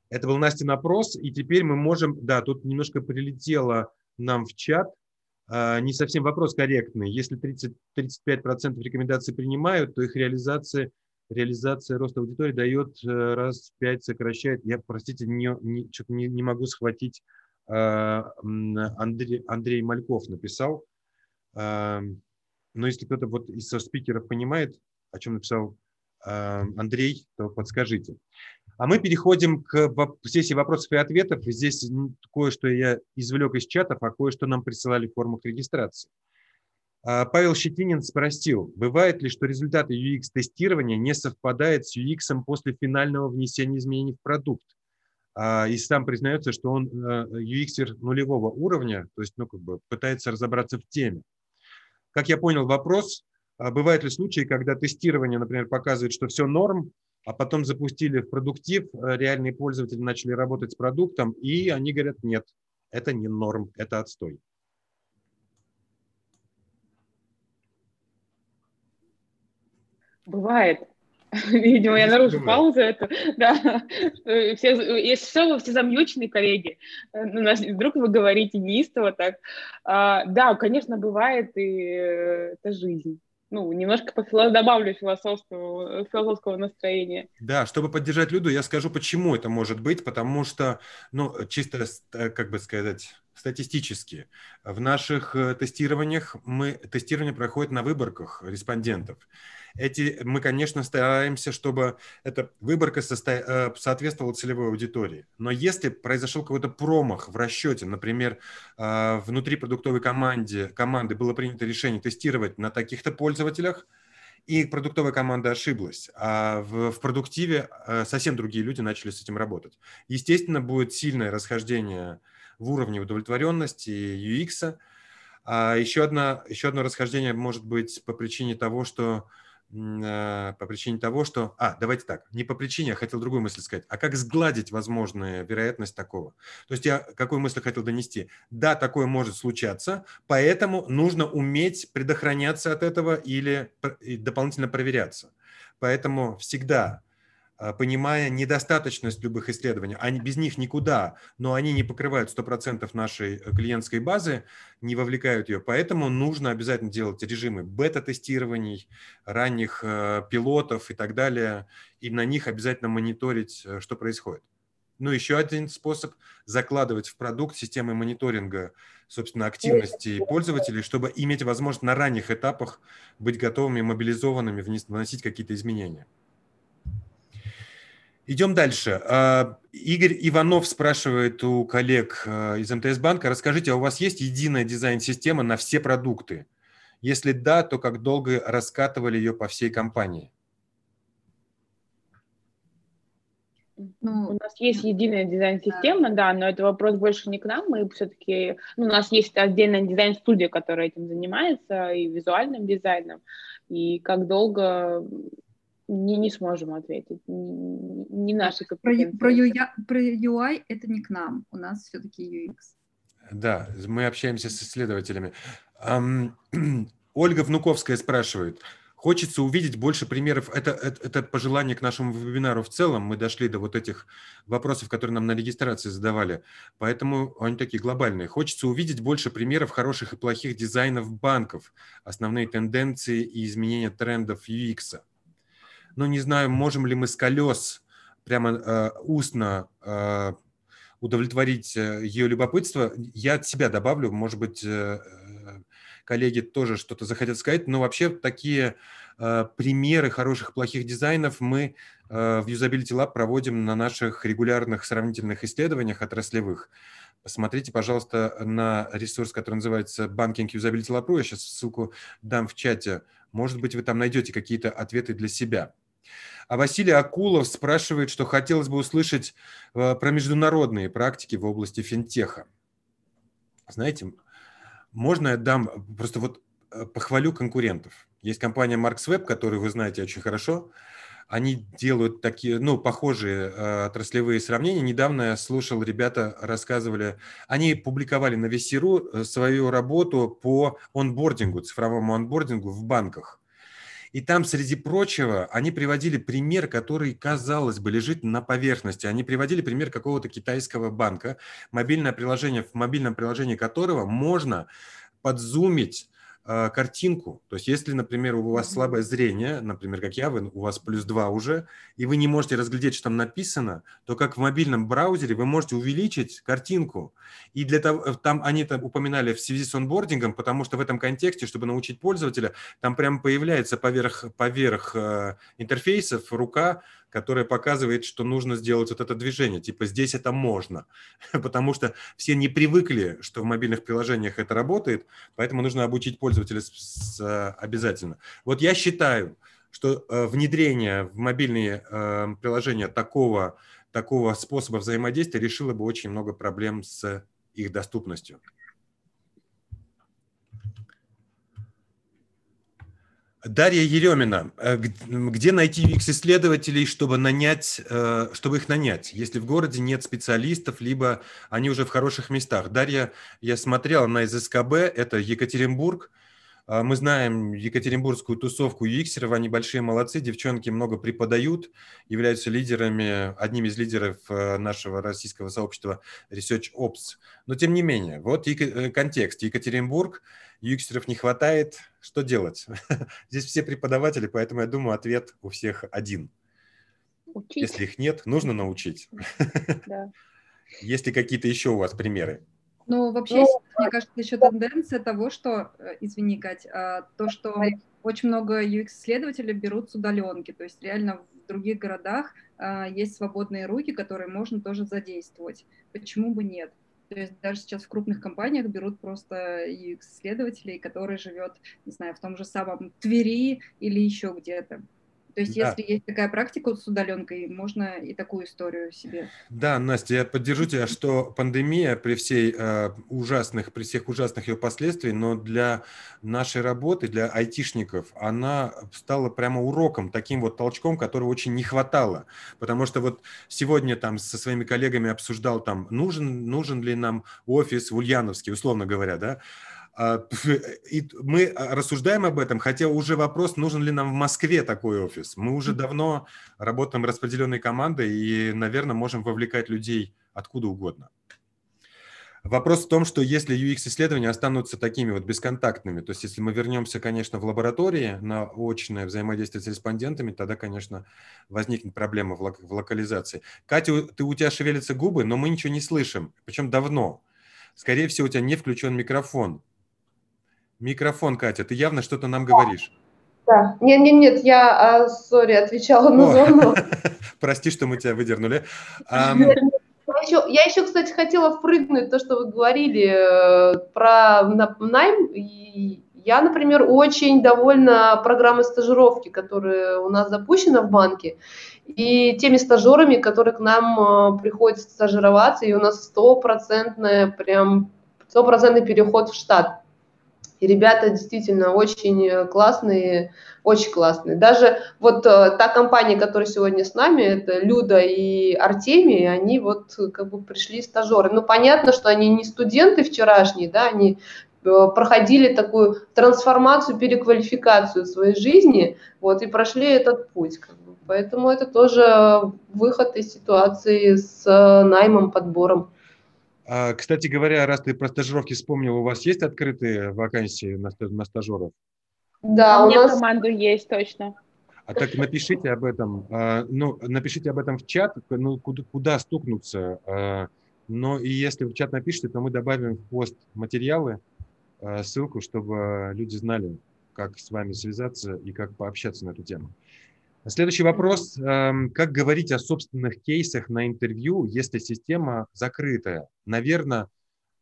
Это был Настин опрос, и теперь мы можем, да, тут немножко прилетело нам в чат, а, не совсем вопрос корректный. Если 30, 35% рекомендаций принимают, то их реализация, реализация роста аудитории дает э, раз в 5 сокращает. Я, простите, не, не, не, не могу схватить. А, Андрей, Андрей Мальков написал. Но если кто-то вот из спикеров понимает, о чем написал э, Андрей, то подскажите. А мы переходим к сессии вопросов и ответов. Здесь кое-что я извлек из чатов, а кое-что нам присылали в формах регистрации. А, Павел Щетинин спросил, бывает ли, что результаты UX-тестирования не совпадают с UX после финального внесения изменений в продукт? А, и сам признается, что он э, UX нулевого уровня, то есть ну, как бы пытается разобраться в теме. Как я понял вопрос, а бывают ли случаи, когда тестирование, например, показывает, что все норм, а потом запустили в продуктив, э, реальные пользователи начали работать с продуктом, и они говорят, нет, это не норм, это отстой. Бывает. Видимо, я нарушу паузу эту. Да. Все, если все, вы все замьючены, коллеги. Ну, вдруг вы говорите неистово так. А, да, конечно, бывает, и это жизнь ну, немножко пофило... добавлю философского, философского настроения. Да, чтобы поддержать Люду, я скажу, почему это может быть, потому что, ну, чисто, э, как бы сказать, статистически, в наших э, тестированиях мы, тестирование проходит на выборках респондентов эти, мы, конечно, стараемся, чтобы эта выборка состо... Э, соответствовала целевой аудитории. Но если произошел какой-то промах в расчете, например, э, внутри продуктовой команде, команды было принято решение тестировать на таких-то пользователях, и продуктовая команда ошиблась, а в, в продуктиве совсем другие люди начали с этим работать. Естественно, будет сильное расхождение в уровне удовлетворенности UX. А еще, одна, еще одно расхождение может быть по причине того, что а, по причине того, что... А, давайте так, не по причине, я хотел другую мысль сказать. А как сгладить возможную вероятность такого? То есть я какую мысль хотел донести? Да, такое может случаться, поэтому нужно уметь предохраняться от этого или дополнительно проверяться. Поэтому всегда понимая недостаточность любых исследований, они без них никуда, но они не покрывают 100% нашей э, клиентской базы, не вовлекают ее, поэтому нужно обязательно делать режимы бета-тестирований, ранних э, пилотов и так далее, и на них обязательно мониторить, э, что происходит. Ну, еще один способ – закладывать в продукт системы мониторинга, собственно, активности пользователей, чтобы иметь возможность на ранних этапах быть готовыми, мобилизованными, вносить какие-то изменения. Идем дальше. А, Игорь Иванов спрашивает у коллег а, из МТС банка, расскажите, а у вас есть единая дизайн-система на все продукты? Если да, то как долго раскатывали ее по всей компании? Ну, у нас есть единая дизайн-система, да. да, но это вопрос больше не к нам. Мы все-таки, ну, у нас есть отдельная дизайн-студия, которая этим занимается, и визуальным дизайном. И как долго не, не сможем ответить. Не, не наши компетенции. Про, про, UI, про UI это не к нам. У нас все-таки UX. Да, мы общаемся с исследователями. Ольга Внуковская спрашивает. Хочется увидеть больше примеров. Это, это, это пожелание к нашему вебинару в целом. Мы дошли до вот этих вопросов, которые нам на регистрации задавали. Поэтому они такие глобальные. Хочется увидеть больше примеров хороших и плохих дизайнов банков, основные тенденции и изменения трендов UX. Но не знаю, можем ли мы с колес прямо э, устно э, удовлетворить э, ее любопытство. Я от себя добавлю, может быть, э, коллеги тоже что-то захотят сказать, но вообще такие э, примеры хороших плохих дизайнов мы э, в Usability Lab проводим на наших регулярных сравнительных исследованиях отраслевых. Посмотрите, пожалуйста, на ресурс, который называется Banking Usability Lab. Я сейчас ссылку дам в чате. Может быть, вы там найдете какие-то ответы для себя. А Василий Акулов спрашивает, что хотелось бы услышать э, про международные практики в области финтеха. Знаете, можно я дам, просто вот э, похвалю конкурентов. Есть компания MarksWeb, которую вы знаете очень хорошо. Они делают такие, ну, похожие э, отраслевые сравнения. Недавно я слушал, ребята рассказывали, они публиковали на VC.ru э, свою работу по онбордингу, цифровому онбордингу в банках. И там, среди прочего, они приводили пример, который, казалось бы, лежит на поверхности. Они приводили пример какого-то китайского банка, мобильное приложение, в мобильном приложении которого можно подзумить картинку. То есть если, например, у вас слабое зрение, например, как я, вы, у вас плюс 2 уже, и вы не можете разглядеть, что там написано, то как в мобильном браузере вы можете увеличить картинку. И для того, э, там они это упоминали в связи с онбордингом, потому что в этом контексте, чтобы научить пользователя, там прямо появляется поверх, поверх э, интерфейсов рука, которая показывает, что нужно сделать вот это движение. Типа здесь это можно, потому что все не привыкли, что в мобильных приложениях это работает, поэтому нужно обучить пользователя с, с, обязательно. Вот я считаю, что э, внедрение в мобильные э, приложения такого, такого способа взаимодействия решило бы очень много проблем с их доступностью. Дарья Еремина, э, где найти UX-исследователей, чтобы нанять, э, чтобы их нанять, если в городе нет специалистов, либо они уже в хороших местах? Дарья, я смотрел на из СКБ, это Екатеринбург, а, мы знаем Екатеринбургскую тусовку UX, они большие молодцы, девчонки много преподают, являются лидерами, одним из лидеров э, нашего российского сообщества Research Ops. Но тем не менее, вот контекст. Екатеринбург – Юксеров не хватает, что делать? Здесь все преподаватели, поэтому я думаю, ответ у всех один. Учить. Если их нет, нужно научить. Да. Есть ли какие-то еще у вас примеры? Ну, вообще, ну, мне кажется, еще тенденция того, что, э, извини, Кать, а, то, что очень много UX-исследователей берут с удаленки, то есть реально в других городах а, есть свободные руки, которые можно тоже задействовать. Почему бы нет? То есть даже сейчас в крупных компаниях берут просто UX-исследователей, который живет, не знаю, в том же самом Твери или еще где-то. То есть, да. если есть такая практика с удаленкой, можно и такую историю себе. Да, Настя, я поддержу тебя, что пандемия при всей э, ужасных, при всех ужасных ее последствиях, но для нашей работы, для айтишников, она стала прямо уроком, таким вот толчком, которого очень не хватало. Потому что вот сегодня там со своими коллегами обсуждал там, нужен, нужен ли нам офис в Ульяновске, условно говоря, да, и мы а, рассуждаем об этом, хотя уже вопрос, нужен ли нам в Москве такой офис. Мы уже давно работаем распределенной командой и, наверное, можем вовлекать людей откуда угодно. Вопрос в том, что если UX-исследования останутся такими вот бесконтактными, то есть если мы вернемся, конечно, в лаборатории на очное взаимодействие с респондентами, тогда, конечно, возникнет проблема в, лок- в локализации. Катя, ты, у тебя шевелятся губы, но мы ничего не слышим, причем давно. Скорее всего, у тебя не включен микрофон. Микрофон, Катя, ты явно что-то нам говоришь. Да, нет, нет, нет, я, сори, отвечала на звонок. Прости, что мы тебя выдернули. Я еще, я еще, кстати, хотела впрыгнуть то, что вы говорили э, про найм. И я, например, очень довольна программой стажировки, которая у нас запущена в банке. и теми стажерами, которые к нам э, приходят стажироваться, и у нас стопроцентная, прям стопроцентный переход в штат. И ребята действительно очень классные, очень классные. Даже вот э, та компания, которая сегодня с нами, это Люда и Артемий, они вот как бы пришли стажеры. Ну, понятно, что они не студенты вчерашние, да, они э, проходили такую трансформацию, переквалификацию своей жизни, вот, и прошли этот путь. Как бы. Поэтому это тоже выход из ситуации с э, наймом, подбором. А, кстати говоря, раз ты про стажировки вспомнил, у вас есть открытые вакансии на, на стажеров? Да, а у, у нас команду есть точно. А так напишите об этом, а, ну, напишите об этом в чат, ну, куда, куда стукнуться. А, но и если в чат напишите, то мы добавим в пост материалы, ссылку, чтобы люди знали, как с вами связаться и как пообщаться на эту тему. Следующий вопрос. Эм, как говорить о собственных кейсах на интервью, если система закрытая? Наверное,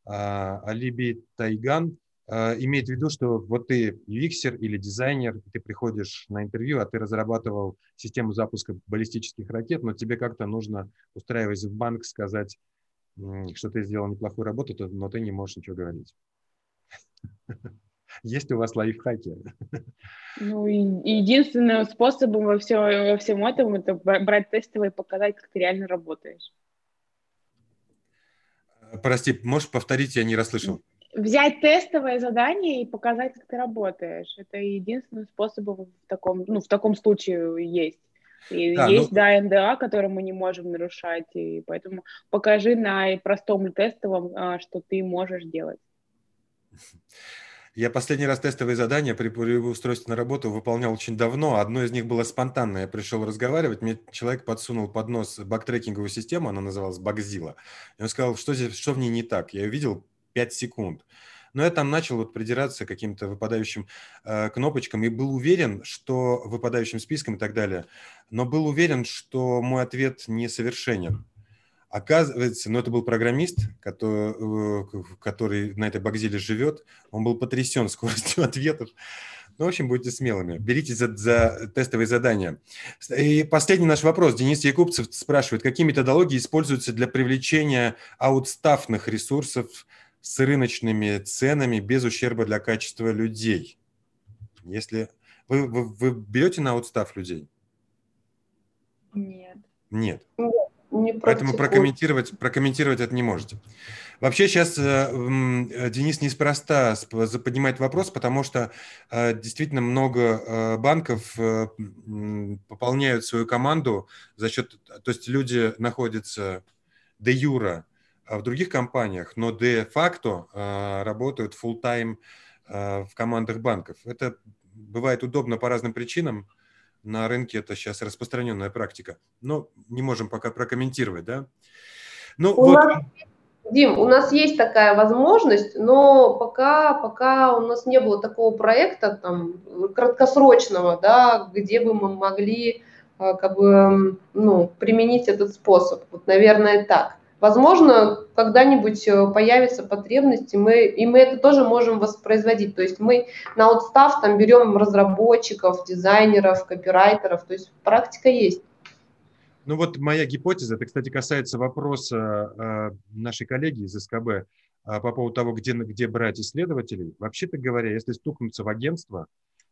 а, Алиби Тайган э, имеет в виду, что вот ты UXер или дизайнер, ты приходишь на интервью, а ты разрабатывал систему запуска баллистических ракет, но тебе как-то нужно, устраиваясь в банк, сказать, что ты сделал неплохую работу, но ты не можешь ничего говорить. Есть у вас лайфхаки? Ну, единственным способом во, все, во всем этом это брать тестовые и показать, как ты реально работаешь. Э, прости, можешь повторить, я не расслышал. Взять тестовое задание и показать, как ты работаешь. Это единственный способ в таком, ну, в таком случае есть. И да, есть, ну... да, НДА, который мы не можем нарушать, и поэтому покажи на простом тестовом, а, что ты можешь делать. Я последний раз тестовые задания при устройстве на работу выполнял очень давно. Одно из них было спонтанное. Я пришел разговаривать, мне человек подсунул под нос бактрекинговую систему, она называлась Бакзила. И он сказал, что, здесь, что в ней не так. Я увидел 5 секунд. Но я там начал вот придираться к каким-то выпадающим э, кнопочкам и был уверен, что выпадающим списком и так далее, но был уверен, что мой ответ несовершенен. Оказывается, ну это был программист, который, э, который на этой бакзиле живет, он был потрясен скоростью ответов. Ну, в общем, будьте смелыми. Берите за, за тестовые задания. И последний наш вопрос. Денис Якубцев спрашивает, какие методологии используются для привлечения аутстафных ресурсов с рыночными ценами без ущерба для качества людей? Если вы, вы, вы берете на аутстаф людей? Нет. Нет. Нет не Поэтому прокомментировать, прокомментировать это не можете. Вообще сейчас э, Денис неспроста поднимает вопрос, потому что э, действительно много э, банков пополняют свою команду за счет, то есть люди находятся де юра в других компаниях, но де-факто работают full-time в командах банков. Это бывает удобно по разным причинам на рынке это сейчас распространенная практика. Но не можем пока прокомментировать, да? Ну, у вот... нас, Дим, у нас есть такая возможность, но пока, пока у нас не было такого проекта там краткосрочного, да, где бы мы могли а, как бы, ну, применить этот способ. Вот, наверное, так. Возможно, когда-нибудь э, появится потребность, и мы, и мы это тоже можем воспроизводить. То есть мы на отстав там берем разработчиков, дизайнеров, копирайтеров, то есть практика есть. Ну вот моя гипотеза, это, кстати, касается вопроса э, нашей коллеги из СКБ э, по поводу того, где, где брать исследователей. Вообще-то говоря, если стукнуться в агентство,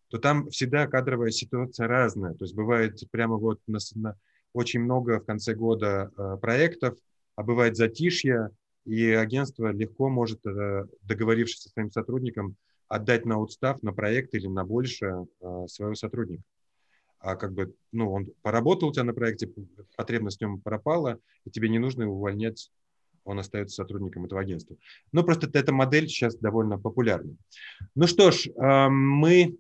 то там всегда кадровая ситуация разная. То есть бывает прямо вот на, на, очень много в конце года проектов, а бывает затишье, и агентство легко может, э, договорившись со своим сотрудником, отдать на отстав, на проект или на больше э, своего сотрудника. А как бы, ну, он поработал у тебя на проекте, потребность в нем пропала, и тебе не нужно его увольнять, он остается сотрудником этого агентства. Ну, просто эта модель сейчас довольно популярна. Ну что ж, э, мы,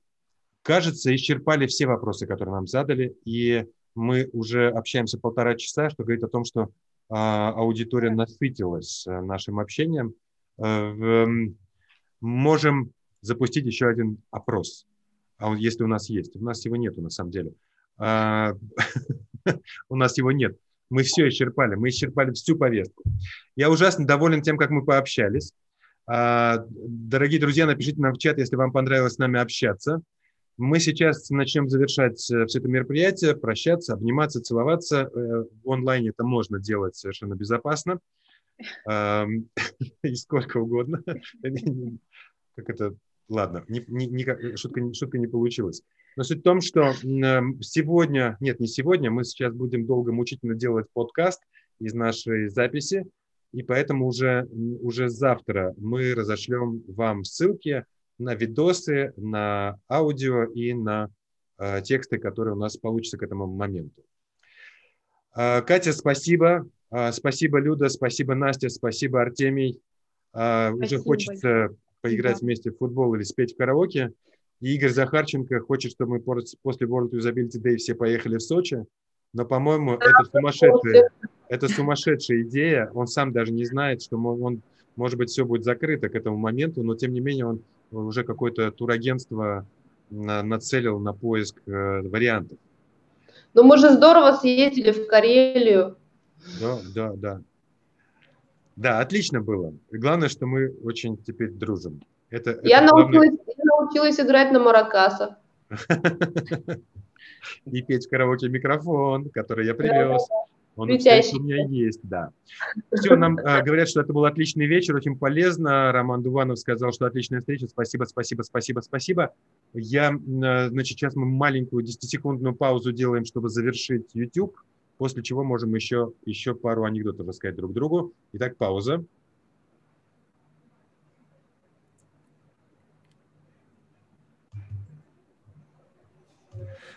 кажется, исчерпали все вопросы, которые нам задали, и мы уже общаемся полтора часа, что говорит о том, что аудитория насытилась э, нашим общением, э, можем запустить еще один опрос, а если у нас есть. У нас его нету на самом деле. А, у нас его нет. Мы все исчерпали, мы исчерпали всю повестку. Я ужасно доволен тем, как мы пообщались. А, дорогие друзья, напишите нам в чат, если вам понравилось с нами общаться. Мы сейчас начнем завершать все это мероприятие, прощаться, обниматься, целоваться. В онлайне это можно делать совершенно безопасно и сколько угодно. Как это? Ладно, шутка не получилась. Но суть в том, что сегодня, нет, не сегодня, мы сейчас будем долго мучительно делать подкаст из нашей записи, и поэтому уже, уже завтра мы разошлем вам ссылки на видосы, на аудио и на э, тексты, которые у нас получатся к этому моменту. Э, Катя, спасибо. Э, спасибо, Люда, спасибо, Настя, спасибо, Артемий. Э, спасибо уже хочется большое. поиграть да. вместе в футбол или спеть в караоке. И Игорь Захарченко хочет, чтобы мы после World Usability Day все поехали в Сочи. Но, по-моему, да, это сумасшедшая, это сумасшедшая идея. Он сам даже не знает, что он, может быть, все будет закрыто к этому моменту, но, тем не менее, он уже какое-то турагентство нацелил на поиск э, вариантов. Ну, мы же здорово съездили в Карелию. Да, да, да. Да, отлично было. И главное, что мы очень теперь дружим. Это, я, это научилась, главное... я научилась играть на маракасах. И петь в караоке микрофон, который я привез. Он у меня есть, да. Все, нам э, говорят, что это был отличный вечер, очень полезно. Роман Дуванов сказал, что отличная встреча. Спасибо, спасибо, спасибо, спасибо. Я, э, значит, сейчас мы маленькую 10-секундную паузу делаем, чтобы завершить YouTube, после чего можем еще, еще пару анекдотов рассказать друг другу. Итак, пауза.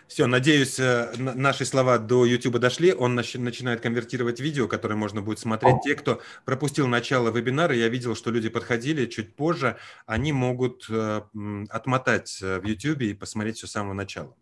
Все, надеюсь, э, наши слова до YouTube дошли. Он начинает конвертировать видео, которое можно будет смотреть. Те, кто пропустил начало вебинара, я видел, что люди подходили чуть позже, они могут э, отмотать э, в YouTube и посмотреть все с самого начала.